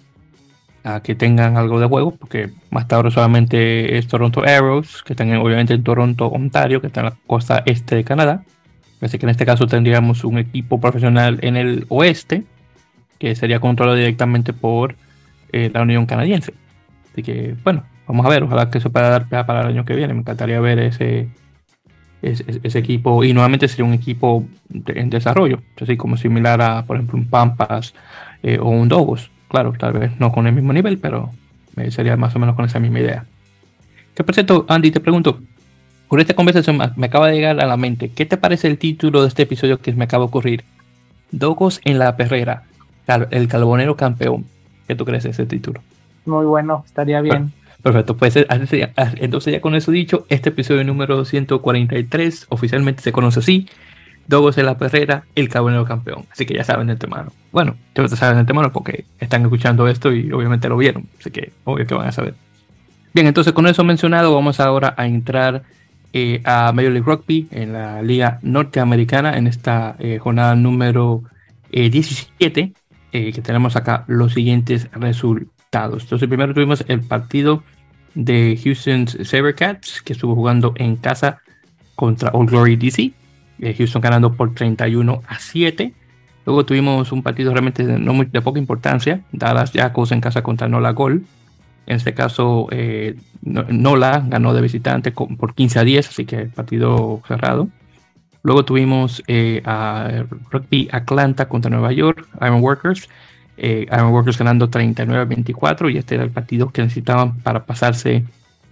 a que tengan algo de juego, porque más tarde solamente es Toronto Arrows, que están obviamente en Toronto, Ontario, que está en la costa este de Canadá. Así que en este caso tendríamos un equipo profesional en el oeste, que sería controlado directamente por eh, la Unión Canadiense. Así que, bueno, vamos a ver, ojalá que se pueda dar para el año que viene. Me encantaría ver ese, ese, equipo, y nuevamente sería un equipo en desarrollo, así como similar a, por ejemplo, un Pampas eh, o un Dogos. Claro, tal vez no con el mismo nivel, pero sería más o menos con esa misma idea. Que por cierto, Andy, te pregunto, por esta conversación me acaba de llegar a la mente, ¿qué te parece el título de este episodio que me acaba de ocurrir? Dogos en la perrera, el carbonero campeón. ¿Qué tú crees de ese título? Muy bueno, estaría bien. Perfecto, pues eh, entonces ya con eso dicho, este episodio número 143 oficialmente se conoce así. Dogos en la perrera, el cabonero campeón. Así que ya saben de antemano. Bueno, ya saben de antemano porque están escuchando esto y obviamente lo vieron. Así que obvio que van a saber. Bien, entonces con eso mencionado, vamos ahora a entrar eh, a Major League Rugby en la Liga Norteamericana en esta eh, jornada número 17, que tenemos acá los siguientes resultados. Entonces, primero tuvimos el partido de Houston Sabercats, que estuvo jugando en casa contra Old Glory DC. Houston ganando por 31 a 7. Luego tuvimos un partido realmente de, no muy, de poca importancia, Dallas Jackals en casa contra Nola Gol. En este caso, eh, Nola ganó de visitante por 15 a 10, así que partido cerrado. Luego tuvimos eh, a Rugby Atlanta contra Nueva York, Iron Workers. Eh, Iron Workers ganando 39 a 24 y este era el partido que necesitaban para pasarse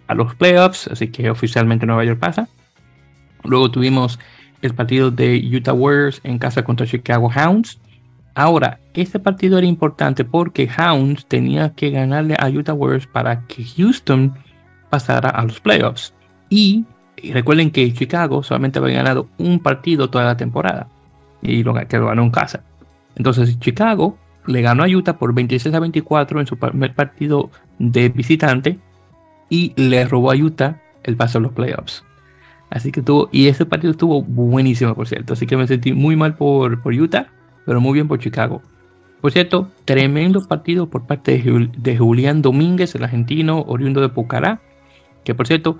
a los playoffs, así que oficialmente Nueva York pasa. Luego tuvimos el partido de Utah Warriors en casa contra Chicago Hounds. Ahora, este partido era importante porque Hounds tenía que ganarle a Utah Warriors para que Houston pasara a los playoffs. Y, recuerden que Chicago solamente había ganado un partido toda la temporada y lo, que lo ganó en casa. Entonces, Chicago le ganó a Utah por 26 a 24 en su primer partido de visitante y le robó a Utah el paso a los playoffs. Así que tuvo, y ese partido estuvo buenísimo, por cierto. Así que me sentí muy mal por, por Utah, pero muy bien por Chicago. Por cierto, tremendo partido por parte de, Julián Domínguez, el argentino oriundo de Pucará, que por cierto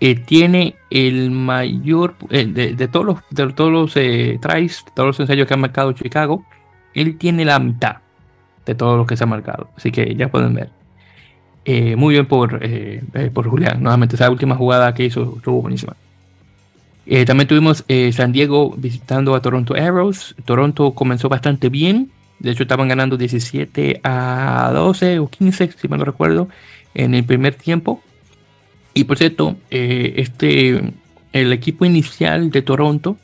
eh, tiene el mayor eh, de, todos los, de todos los eh, tries, todos los ensayos que ha marcado Chicago, él tiene la mitad de todo lo que se ha marcado. Así que ya pueden ver. muy bien por, por Julián. Nuevamente, esa última jugada que hizo estuvo buenísima. Eh, también tuvimos eh, San Diego visitando a Toronto Arrows. Toronto comenzó bastante bien. De hecho, estaban ganando 17 a 12 o 15, si mal no recuerdo, en el primer tiempo. Y por cierto, eh, este, el equipo inicial de Toronto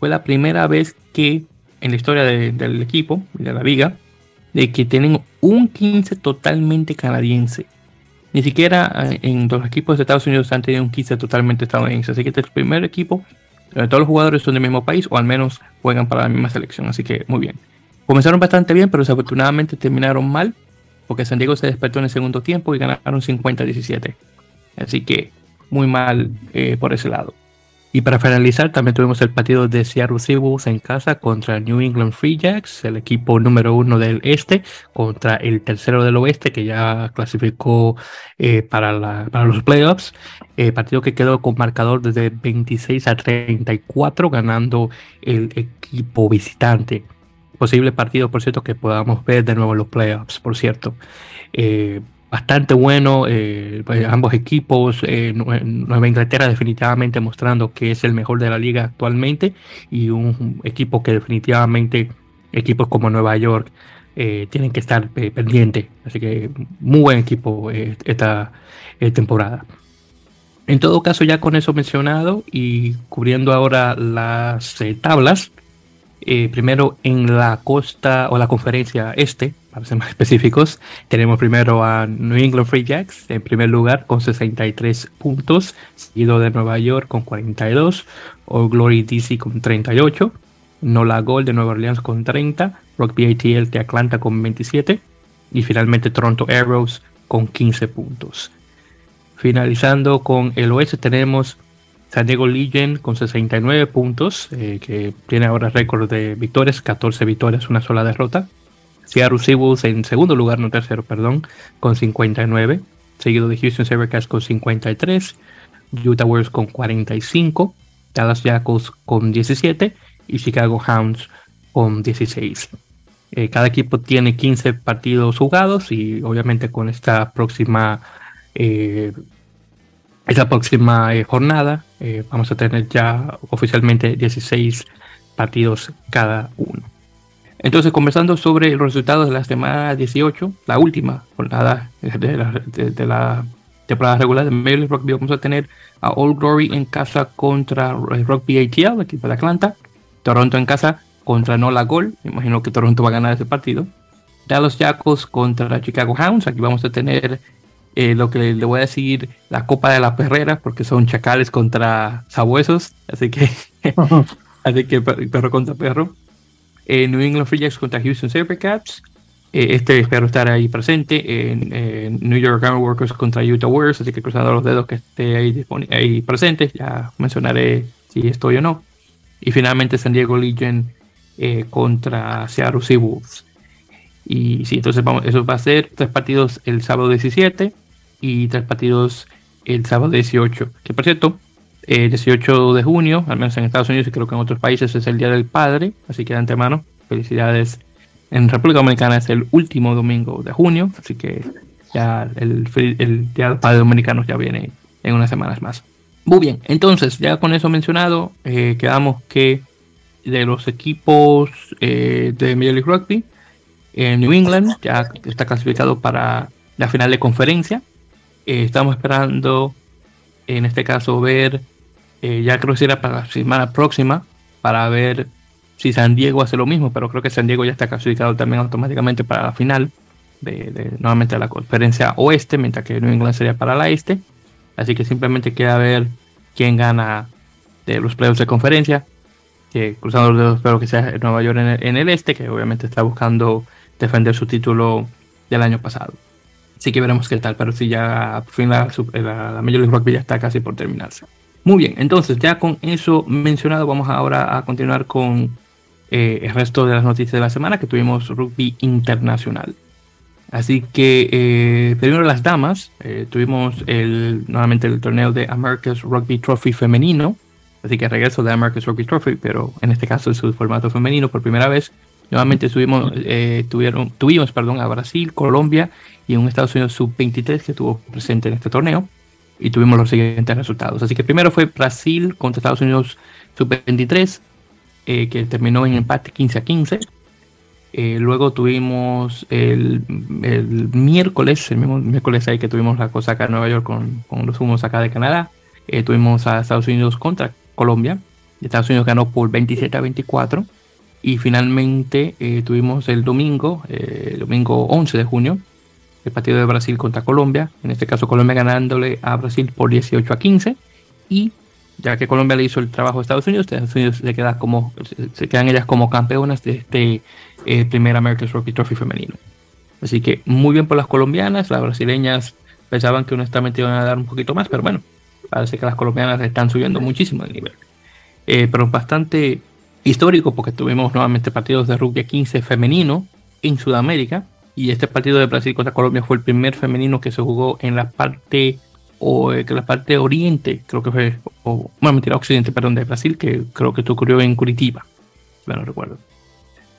fue la primera vez que en la historia del equipo, de la liga, de que tienen un 15 totalmente canadiense. Ni siquiera eh, en los equipos de Estados Unidos han tenido un 15 totalmente estadounidense. Así que este es el primer equipo donde todos los jugadores son del mismo país o al menos juegan para la misma selección. Así que muy bien. Comenzaron bastante bien, pero desafortunadamente terminaron mal porque San Diego se despertó en el segundo tiempo y ganaron 50-17. Así que muy mal eh, por ese lado. Y para finalizar, también tuvimos el partido de Seattle Seahawks en casa contra New England Free Jacks, el equipo número uno del este, contra el tercero del oeste, que ya clasificó eh, para, los playoffs. Eh, partido que quedó con marcador desde 26 a 34, ganando el equipo visitante. Posible partido, por cierto, que podamos ver de nuevo en los playoffs, por cierto. Eh, bastante bueno. Eh, pues, ambos equipos, eh, Nueva Inglaterra definitivamente mostrando que es el mejor de la liga actualmente y un equipo que definitivamente equipos como Nueva York eh, tienen que estar pendientes. Así que muy buen equipo esta temporada. En todo caso, ya con eso mencionado y cubriendo ahora las tablas, primero en la costa o la conferencia este, para ser más específicos, tenemos primero a New England Free Jacks en primer lugar con 63 puntos, seguido de Nueva York con 42, Old Glory DC con 38, Nola Gold de Nueva Orleans con 30, Rugby ATL de Atlanta con 27 y finalmente Toronto Arrows con 15 puntos. Finalizando con el oeste tenemos San Diego Legion con 69 puntos, eh, que tiene ahora récord de victorias, 14 victorias, una sola derrota. Seattle Seahawks en segundo lugar, no tercero, perdón, con 59, seguido de Houston Sabercats con 53, Utah Warriors con 45, Dallas Jackals con 17 y Chicago Hounds con 16. Eh, cada equipo tiene 15 partidos jugados y obviamente con esta próxima eh, esta próxima eh, jornada vamos a tener ya oficialmente 16 partidos cada uno. Entonces, conversando sobre los resultados de la semana 18, la última jornada de la, temporada regular de Major League Rugby, vamos a tener a Old Glory en casa contra Rugby ATL, equipo de Atlanta. Toronto en casa contra Nola Gol. Imagino que Toronto va a ganar ese partido. Dallas Jackals contra Chicago Hounds. Aquí vamos a tener eh, lo que le voy a decir la Copa de la Perrera, porque son chacales contra sabuesos. Así que, así que perro contra perro. New England Free Jacks contra Houston Sabercats, Eh, este espero estar ahí presente en, New York Iron Workers contra Utah Warriors, así que cruzando los dedos que esté ahí, ahí presente, ya mencionaré si estoy o no. Y finalmente San Diego Legion eh, contra Seattle Seahawks. Y sí, entonces vamos, eso va a ser tres partidos el sábado 17 y tres partidos el sábado 18. Que por cierto, el 18 de junio, al menos en Estados Unidos y creo que en otros países, es el Día del Padre. Así que de antemano, felicidades en República Dominicana es el último domingo de junio, así que ya el, el Día del Padre Dominicano ya viene en unas semanas más. Muy bien, entonces ya con eso mencionado, eh, quedamos que de los equipos eh, de Major League Rugby, en New England ya está clasificado para la final de conferencia. Eh, estamos esperando, en este caso, ver, ya creo que será para la semana próxima, para ver si San Diego hace lo mismo, pero creo que San Diego ya está clasificado también automáticamente para la final de, nuevamente la conferencia oeste, mientras que New England sería para la este. Así que simplemente queda ver quién gana de los playoffs de conferencia. Que cruzando los dedos espero que sea Nueva York en el, este, que obviamente está buscando defender su título del año pasado. Así que veremos qué tal, pero si ya por fin la, la, la Major League Rugby ya está casi por terminarse. Muy bien, entonces ya con eso mencionado, vamos ahora a continuar con eh, el resto de las noticias de la semana que tuvimos rugby internacional. Así que eh, primero las damas, eh, tuvimos el, nuevamente el torneo de America's Rugby Trophy femenino, así que regreso de America's Rugby Trophy, pero en este caso en su formato femenino por primera vez. Nuevamente tuvimos, tuvieron, tuvimos perdón, a Brasil, Colombia y un Estados Unidos sub-23 que estuvo presente en este torneo y tuvimos los siguientes resultados. Así que primero fue Brasil contra Estados Unidos sub-23, eh, que terminó en empate 15 a 15. Eh, luego tuvimos el, miércoles, el mismo miércoles ahí que tuvimos la cosa acá en Nueva York con, con los humos acá de Canadá. Eh, tuvimos a Estados Unidos contra Colombia. Estados Unidos ganó por 27 a 24. Y finalmente tuvimos el domingo, el domingo 11 de junio, el partido de Brasil contra Colombia. En este caso Colombia ganándole a Brasil por 18 a 15. Y ya que Colombia le hizo el trabajo a Estados Unidos, Estados Unidos se, queda como, se quedan ellas como campeonas de este eh, primer American Rugby Trophy femenino. Así que muy bien por las colombianas, las brasileñas pensaban que honestamente iban a dar un poquito más, pero bueno, parece que las colombianas están subiendo muchísimo de nivel. Eh, pero bastante histórico porque tuvimos nuevamente partidos de rugby 15 femenino en Sudamérica y este partido de Brasil contra Colombia fue el primer femenino que se jugó en la parte o eh, que la parte oriente, creo que fue, o, bueno, mentira, occidente, perdón, de Brasil, que creo que esto ocurrió en Curitiba, no recuerdo.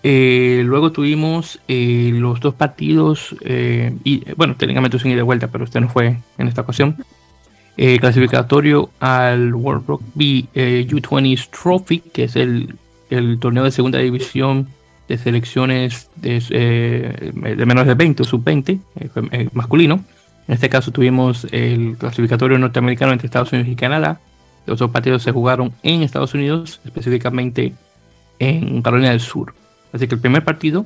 Eh, luego tuvimos eh, los dos partidos, y bueno, técnicamente sin ir de vuelta, pero usted no fue en esta ocasión. clasificatorio al World Rugby U20 Trophy, que es el, el, torneo de segunda división de selecciones de, de menos de 20 o sub-20, masculino en este caso tuvimos el clasificatorio norteamericano entre Estados Unidos y Canadá. Los dos partidos se jugaron en Estados Unidos, específicamente en Carolina del Sur. Así que el primer partido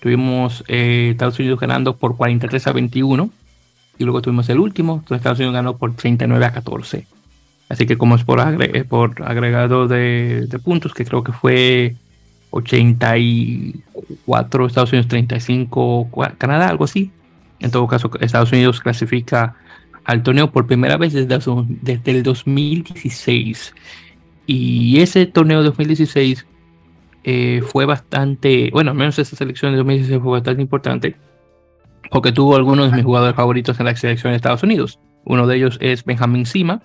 tuvimos eh, Estados Unidos ganando por 43 a 21 y luego tuvimos el último, donde Estados Unidos ganó por 39 a 14. Así que como es por, agregado de, puntos, que creo que fue 84 Estados Unidos, 35 Canadá, algo así. En todo caso, Estados Unidos clasifica al torneo por primera vez desde, el 2016. Y ese torneo de 2016 eh, fue bastante, bueno, al menos esa selección de 2016 fue bastante importante, porque tuvo algunos de mis jugadores favoritos en la selección de Estados Unidos. Uno de ellos es Benjamín Sima,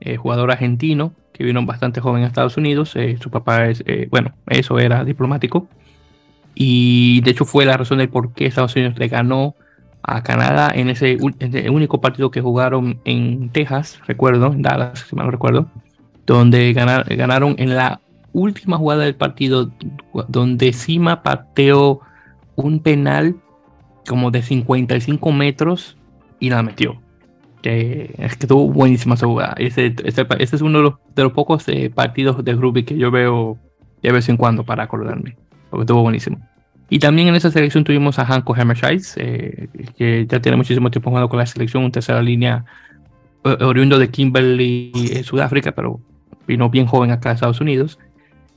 eh, jugador argentino que vino bastante joven a Estados Unidos. Eh, su papá es, bueno, eso era diplomático. Y de hecho fue la razón del por qué Estados Unidos le ganó a Canadá en ese, único partido que jugaron en Texas, recuerdo, en Dallas, si mal no recuerdo, donde ganaron en la última jugada del partido, donde Sima pateó un penal como de 55 metros y la metió. Que es que tuvo buenísima esa jugada. Ese, es uno de los, de los pocos eh, partidos de rugby que yo veo de vez en cuando para acordarme, porque estuvo buenísimo. Y también en esa selección tuvimos a Hanko Hammerscheid, eh, que ya tiene muchísimo tiempo jugando con la selección, un tercera línea oriundo de Kimberley, Sudáfrica, pero vino bien joven acá a Estados Unidos.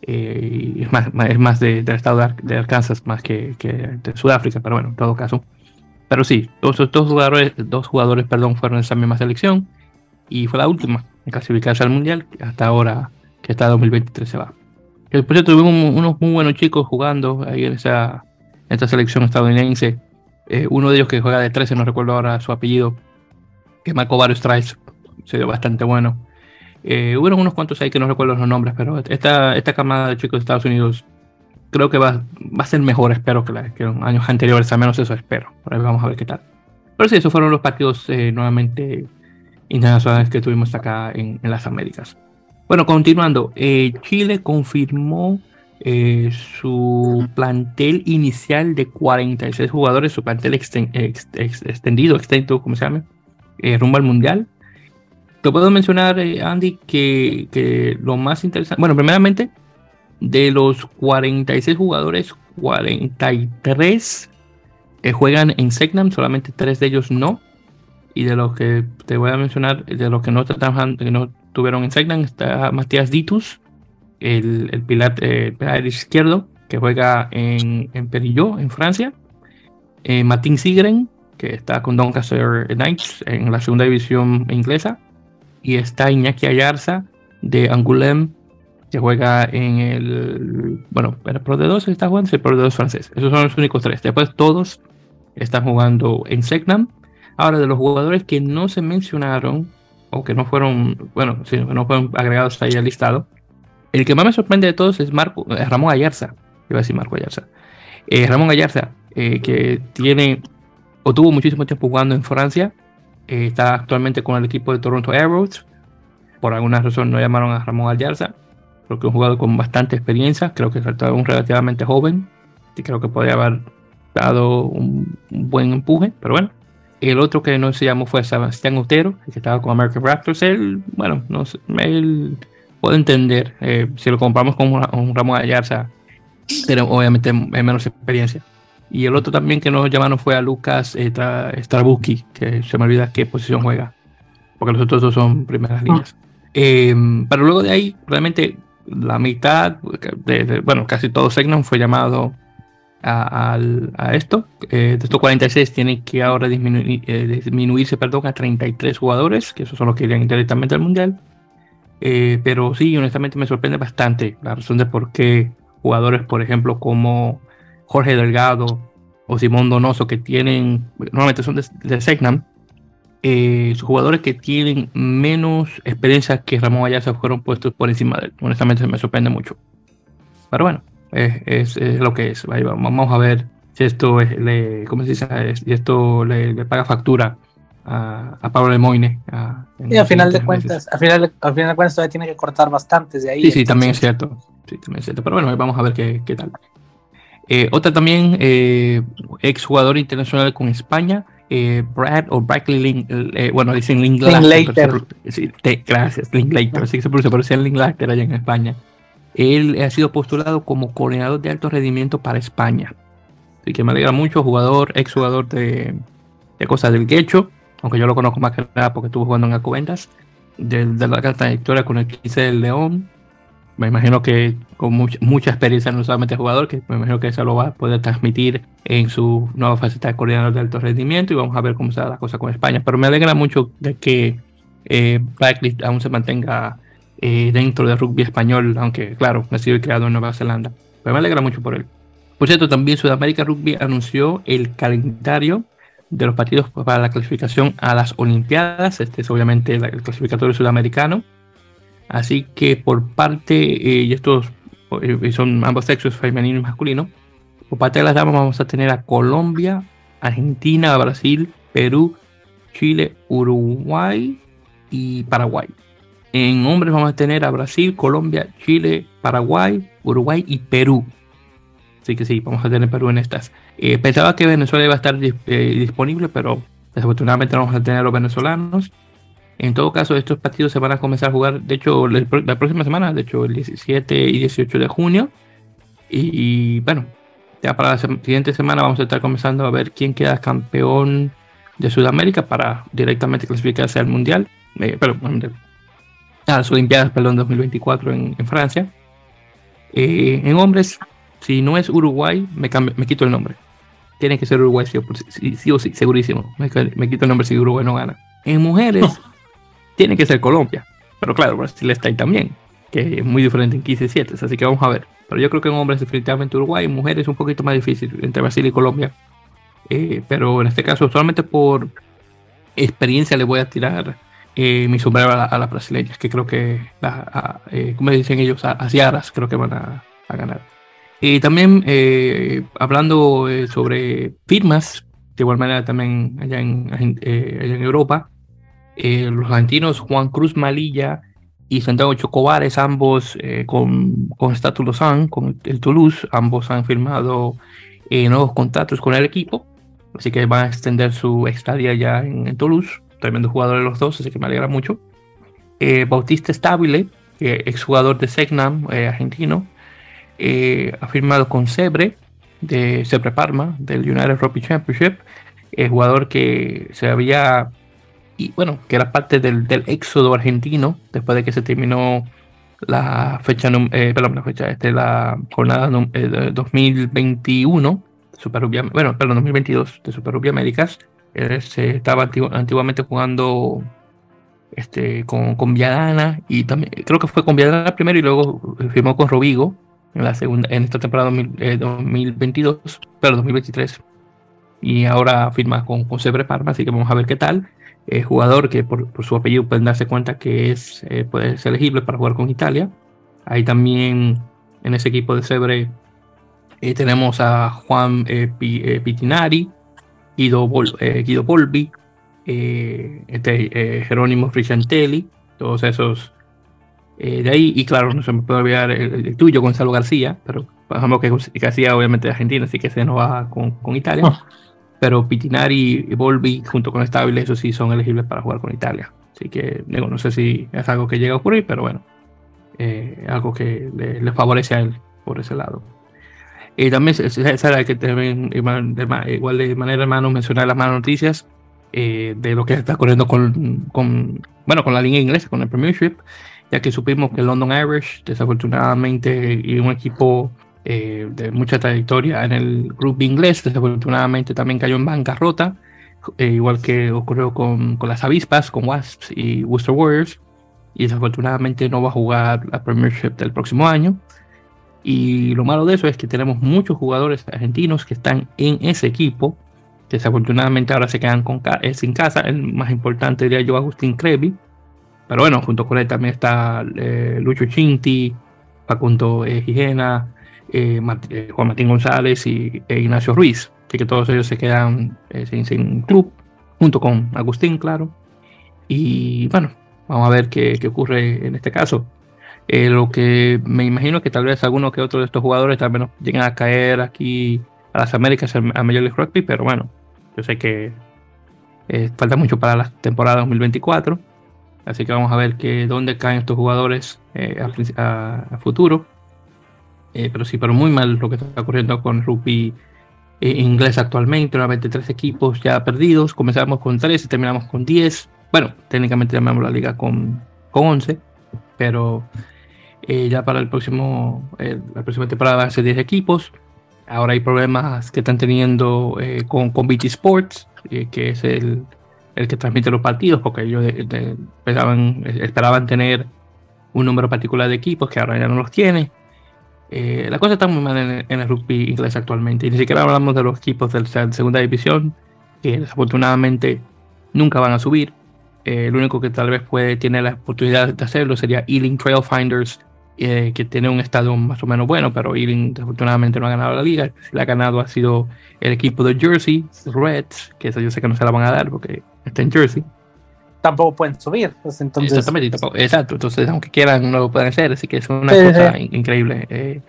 Eh, es más, es más de, del estado de Arkansas más que, que, de Sudáfrica, pero bueno, en todo caso. Pero sí, todos dos jugadores, dos jugadores perdón, fueron esa misma selección y fue la última en clasificarse al Mundial, hasta ahora que está 2023 se va. Después tuvimos unos muy buenos chicos jugando ahí en esa, esta selección estadounidense. Eh, uno de ellos que juega de 13, no recuerdo ahora su apellido, que marcó varios tries, se dio bastante bueno. Eh, hubo unos cuantos ahí que no recuerdo los nombres, pero esta, esta camada de chicos de Estados Unidos creo que va, va a ser mejor, espero, que, la, que los años anteriores, al menos eso espero. Por ahí vamos a ver qué tal. Pero sí, esos fueron los partidos eh, nuevamente internacionales que tuvimos acá en, en las Américas. Bueno, continuando, eh, Chile confirmó eh, su plantel inicial de 46 jugadores, su plantel extendido, extenso, como se llama, eh, rumbo al Mundial. Te puedo mencionar, Andy, que, que, lo más interesante, bueno, primeramente, de los 46 jugadores, 43 juegan en Segnam, solamente tres de ellos no. Y de los que te voy a mencionar, de los que no, están, que no tuvieron en Segnan está Matías Ditus, el, el, pilar, eh, izquierdo, que juega en, en en Francia. Eh, Martín Sigren, que está con Doncaster Knights en la segunda división inglesa. Y está Iñaki Ayarza de Angoulême, que juega en el. Bueno, el Pro de 2 está jugando, el Pro de 2 francés. Esos son los únicos tres. Después todos están jugando en Segnam. Ahora, de los jugadores que no se mencionaron, o que no fueron, bueno, sí, no fueron agregados ahí al listado. El que más me sorprende de todos es Marco, eh, Ramón Ayarza. Iba a decir Marco Ayarza. Eh, Ramón Ayarza, eh, que tiene o tuvo muchísimo tiempo jugando en Francia, está actualmente con el equipo de Toronto Arrows. Por alguna razón no llamaron a Ramón Ayarza, porque un jugador con bastante experiencia, creo que es un relativamente joven, y creo que podría haber dado un buen empuje, pero bueno. El otro que no se llamó fue Sebastián Otero, que estaba con American Raptors. Él, bueno, no sé, él puede entender. Eh, si lo comparamos con un, Ramón Ayarza, pero obviamente es menos experiencia. Y el otro también que nos llamaron fue a Lucas eh, Strabuski, que se me olvida qué posición juega, porque los otros dos son primeras líneas. Eh, pero luego de ahí, realmente la mitad, de, bueno, casi todo Segnon fue llamado a, esto. Eh, de estos 46 tienen que ahora disminuir, eh, disminuirse perdón, a 33 jugadores, que esos son los que irían directamente al Mundial. Eh, pero sí, honestamente me sorprende bastante la razón de por qué jugadores, por ejemplo, como Jorge Delgado o Simón Donoso, que tienen, normalmente son de, de Segnam, sus jugadores que tienen menos experiencia que Ramón Ayarza fueron puestos por encima de él. Honestamente me sorprende mucho. Pero bueno, es, es, lo que es. vamos a ver si esto le, ¿cómo se dice? Si esto le, le paga factura a, a Pablo Lemoine. y al final de cuentas, al final, al final de cuentas todavía tiene que cortar bastantes de ahí. Sí, sí, también es cierto. Sí, también es cierto. Pero bueno, vamos a ver qué, qué tal. Eh, otra también, eh, ex jugador internacional con España, eh, Brad o Brackley Link, eh, bueno, dicen Linklater. Sí, gracias, Linklater, así que se pronuncia, pero es Linklater allá en España. Él ha sido postulado como coordinador de alto rendimiento para España. Así que me alegra mucho, jugador, ex jugador de, de cosas del Quecho, aunque yo lo conozco más que nada porque estuvo jugando en Alcobendas, de, de la trayectoria con el 15 del León. Me imagino que con mucha, mucha experiencia, no solamente jugador, que me imagino que eso lo va a poder transmitir en su nueva faceta de coordinador de alto rendimiento y vamos a ver cómo se da la cosa con España. Pero me alegra mucho de que eh, Blacklist aún se mantenga eh, dentro del rugby español, aunque claro, ha sido creado en Nueva Zelanda. Pero me alegra mucho por él. Por cierto, también Sudamérica Rugby anunció el calendario de los partidos para la clasificación a las Olimpiadas. Este es obviamente el clasificatorio sudamericano. Así que por parte, eh, y estos eh, son ambos sexos, femenino y masculino, por parte de las damas vamos a tener a Colombia, Argentina, Brasil, Perú, Chile, Uruguay y Paraguay. En hombres vamos a tener a Brasil, Colombia, Chile, Paraguay, Uruguay y Perú. Así que sí, vamos a tener Perú en estas. Eh, pensaba que Venezuela iba a estar disponible, pero desafortunadamente no vamos a tener a los venezolanos. En todo caso, estos partidos se van a comenzar a jugar, de hecho, la próxima semana, de hecho, el 17 y 18 de junio. Y, bueno, ya para la siguiente semana vamos a estar comenzando a ver quién queda campeón de Sudamérica para directamente clasificarse al Mundial. Eh, pero, a las Olimpiadas, perdón, 2024 en, en Francia. Eh, en hombres, si no es Uruguay, me, me quito el nombre. Tiene que ser Uruguay, sí, o sí, segurísimo. Me, quito el nombre si Uruguay no gana. En mujeres, tiene que ser Colombia. Pero claro, Brasil está ahí también, que es muy diferente en 15-7, así que vamos a ver. Pero yo creo que en hombres definitivamente Uruguay, en mujeres es un poquito más difícil entre Brasil y Colombia. Eh, pero en este caso, solamente por experiencia le voy a tirar eh, mi sombrero a, las brasileñas, que creo que, eh, como dicen ellos, a, Ciaras creo que van a, ganar. Y también hablando sobre firmas, de igual manera también allá en, allá en Europa, los argentinos Juan Cruz Malilla y Santiago Chocobares, ambos con, con Status Lausanne, con el Toulouse, ambos han firmado nuevos contratos con el equipo así que van a extender su estadía ya en, Toulouse. Tremendo jugador de los dos, así que me alegra mucho. Eh, Bautista Stabile, exjugador de Segnam, eh, argentino, eh, ha firmado con Sebre, de Sebre Parma, del United Rugby Championship, jugador que se había, y bueno, que era parte del, éxodo argentino después de que se terminó la fecha, perdón, la fecha, este, la jornada 2021 Super bueno, perdón, 2022 de Super Rugby Américas. se estaba antiguamente jugando este, con, con Viadana y también creo que fue con Viadana primero y luego firmó con Robigo en la segunda en esta temporada 2022, eh, pero 2023 y ahora firma con, con Sebre Parma, así que vamos a ver qué tal. El jugador que por, su apellido pueden darse cuenta que es eh, puede ser elegible para jugar con Italia. Hay también en ese equipo de Sebre eh, tenemos a Juan eh, eh, Pitinari, Guido, Guido Volpi, este, Jerónimo Frichantelli, todos esos de ahí. Y claro, no se me puede olvidar el, tuyo, Gonzalo García, pero bajamos que García obviamente de Argentina, así que se nos va con, con Italia. Ah. Pero Pitinari y Volpi, junto con Estable, esos sí son elegibles para jugar con Italia. Así que digo, no sé si es algo que llega a ocurrir, pero bueno, algo que le favorece a él por ese lado. Y también será que también, igual de manera, hermano, mencionar las malas noticias eh, de lo que está ocurriendo con, con, bueno, con la línea inglesa, con el Premiership, ya que supimos que London Irish, desafortunadamente, y un equipo eh, de mucha trayectoria en el grupo inglés, desafortunadamente también cayó en bancarrota, eh, igual que ocurrió con, con, las avispas, con Wasps y Worcester Warriors, y desafortunadamente no va a jugar la Premiership del próximo año. Y lo malo de eso es que tenemos muchos jugadores argentinos que están en ese equipo, que desafortunadamente ahora se quedan con, eh, sin casa. El más importante diría yo, Agustín Crevi. Pero bueno, junto con él también está eh, Lucho Chinti, Facundo eh, Gijena, Juan Martín González y Ignacio Ruiz. Que todos ellos se quedan sin, sin, club, junto con Agustín, claro. Y bueno, vamos a ver qué, ocurre en este caso. Eh, lo que me imagino que tal vez algunos que otros de estos jugadores no lleguen a caer aquí a las Américas a Major League Rugby, pero bueno, yo sé que eh, falta mucho para la temporada 2024, así que vamos a ver que dónde caen estos jugadores eh, a, futuro. Pero sí, pero muy mal lo que está ocurriendo con rugby inglés actualmente, nuevamente tres equipos ya perdidos, comenzamos con tres y terminamos con 10. Bueno, técnicamente llamamos la liga con, con 11, pero eh, ya para el próximo, eh, la próxima temporada van a ser 10 equipos. Ahora hay problemas que están teniendo eh, con, con BT Sports, que es el, el, que transmite los partidos, porque ellos esperaban, esperaban tener un número particular de equipos que ahora ya no los tiene. La cosa está muy mal en, el rugby inglés actualmente. Y ni siquiera hablamos de los equipos de la segunda división, que desafortunadamente nunca van a subir. el único que tal vez puede tener la oportunidad de hacerlo sería Ealing Trailfinders eh, que tiene un estado más o menos bueno, pero Ealing desafortunadamente no ha ganado la liga. La ha ganado ha sido el equipo de Jersey, Reds, que eso yo sé que no se la van a dar porque está en Jersey. Tampoco pueden subir, pues, entonces. Exactamente, exacto. Entonces, aunque quieran, no lo pueden hacer, así que es una cosa increíble. Eh,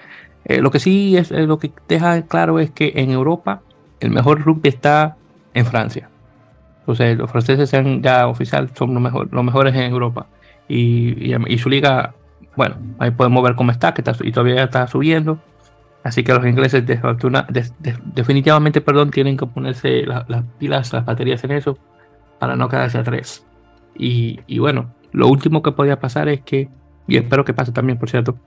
eh, lo que sí es lo que deja claro es que en Europa el mejor rugby está en Francia. O sea, los franceses sean ya oficial, son los, mejor, los mejores en Europa. Y, y, y, su liga bueno, ahí podemos ver cómo está, que está y todavía está subiendo. Así que los ingleses definitivamente perdón, tienen que ponerse las pilas, las baterías en eso para no quedarse atrás. Y, bueno, lo último que podía pasar es que, y espero que pase también, por cierto,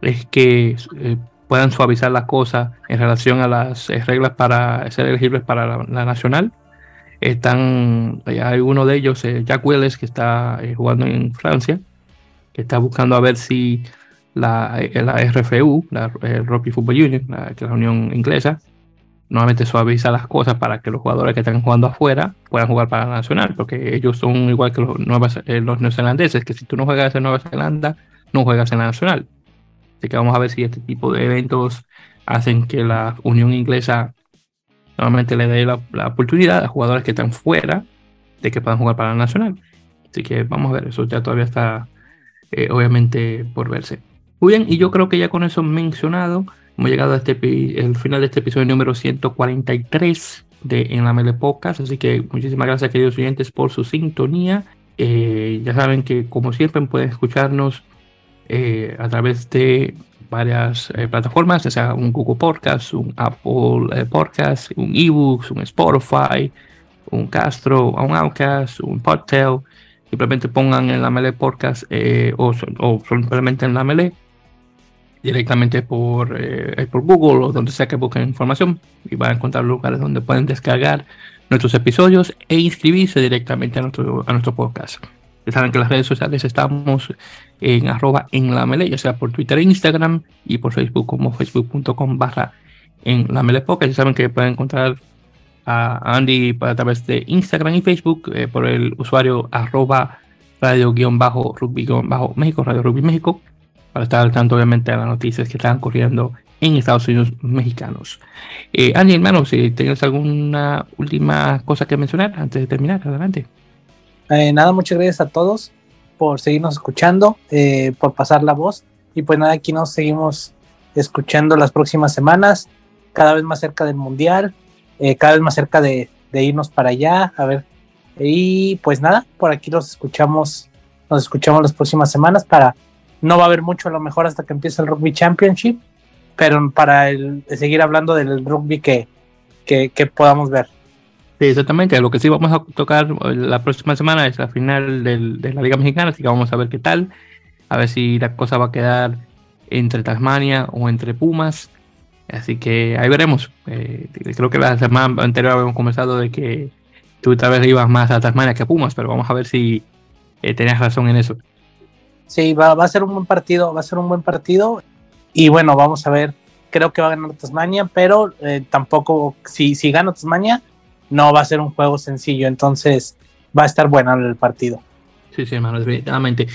es que eh, puedan suavizar las cosas en relación a las eh, reglas para ser elegibles para la, nacional. Están, hay uno de ellos, Jack Willis, que está jugando en Francia, que está buscando a ver si la, la RFU, la Rugby Football Union, la, la Unión Inglesa, nuevamente suaviza las cosas para que los jugadores que están jugando afuera puedan jugar para la nacional, porque ellos son igual que los, eh, los neozelandeses, que si tú no juegas en Nueva Zelanda, no juegas en la nacional. Así que vamos a ver si este tipo de eventos hacen que la Unión Inglesa nuevamente le dé la, oportunidad a jugadores que están fuera de que puedan jugar para la nacional. Así que vamos a ver, eso ya todavía está eh, obviamente por verse. Muy bien, y yo creo que ya con eso mencionado, Hemos llegado a este final de este episodio número 143 de En la Mele Podcast. Así que muchísimas gracias, queridos oyentes, por su sintonía. Eh, ya saben que, como siempre, pueden escucharnos eh, a través de varias eh, plataformas, ya sea un Google Podcast, un Apple Podcast, un eBooks, un Spotify, un Castro, un Outcast, un Podtail. Simplemente pongan en la Mele Podcast o, o simplemente en la Mele directamente por, eh, por Google o donde sea que busquen información y van a encontrar lugares donde pueden descargar nuestros episodios e inscribirse directamente a nuestro, a nuestro podcast. Ya saben que las redes sociales estamos en arroba en la mele, ya sea por Twitter e Instagram y por Facebook como facebook.com barra en la mele podcast. Ya saben que pueden encontrar a Andy a través de Instagram y Facebook eh, por el usuario arroba radio-rugby-méxico, radio rugby México para estar al tanto obviamente de las noticias que están corriendo en Estados Unidos mexicanos. Eh, Andy, hermano, si tienes alguna última cosa que mencionar antes de terminar, adelante. Eh, nada, muchas gracias a todos por seguirnos escuchando, eh, por pasar la voz. Y pues nada, aquí nos seguimos escuchando las próximas semanas, cada vez más cerca del Mundial, eh, cada vez más cerca de, de, irnos para allá, a ver. Y pues nada, por aquí los escuchamos, nos escuchamos las próximas semanas para no va a haber mucho a lo mejor hasta que empiece el Rugby Championship, pero para el, seguir hablando del rugby que, que, podamos ver. Sí, exactamente. Lo que sí vamos a tocar la próxima semana es la final de la Liga Mexicana, así que vamos a ver qué tal. A ver si la cosa va a quedar entre Tasmania o entre Pumas. Así que ahí veremos. Eh, creo que la semana anterior habíamos comenzado de que tú tal vez ibas más a Tasmania que a Pumas, pero vamos a ver si eh, tenías razón en eso. Sí, va, a ser un buen partido, va a ser un buen partido. Y bueno, vamos a ver. Creo que va a ganar Tasmania, pero eh, tampoco, si, si gana Tasmania, no va a ser un juego sencillo. Entonces va a estar bueno el partido. Sí, sí, hermano, definitivamente.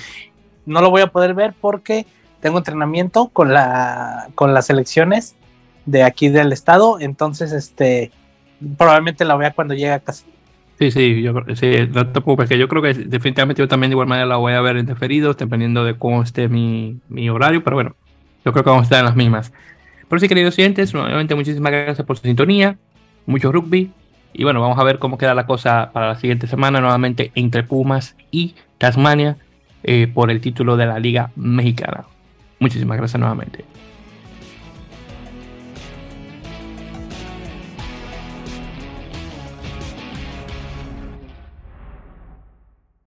No lo voy a poder ver porque tengo entrenamiento con, la, con las elecciones de aquí del estado. Entonces, este probablemente la vea cuando llegue a casa. Sí, sí, yo, sí, no te preocupes, que yo creo que definitivamente yo también de igual manera la voy a ver en diferido, dependiendo de cómo esté mi, mi horario, pero bueno, yo creo que vamos a estar en las mismas. Por sí, queridos oyentes, nuevamente muchísimas gracias por su sintonía, mucho rugby, y bueno, vamos a ver cómo queda la cosa para la siguiente semana, nuevamente entre Pumas y Tasmania, eh, por el título de la Liga Mexicana. Muchísimas gracias nuevamente.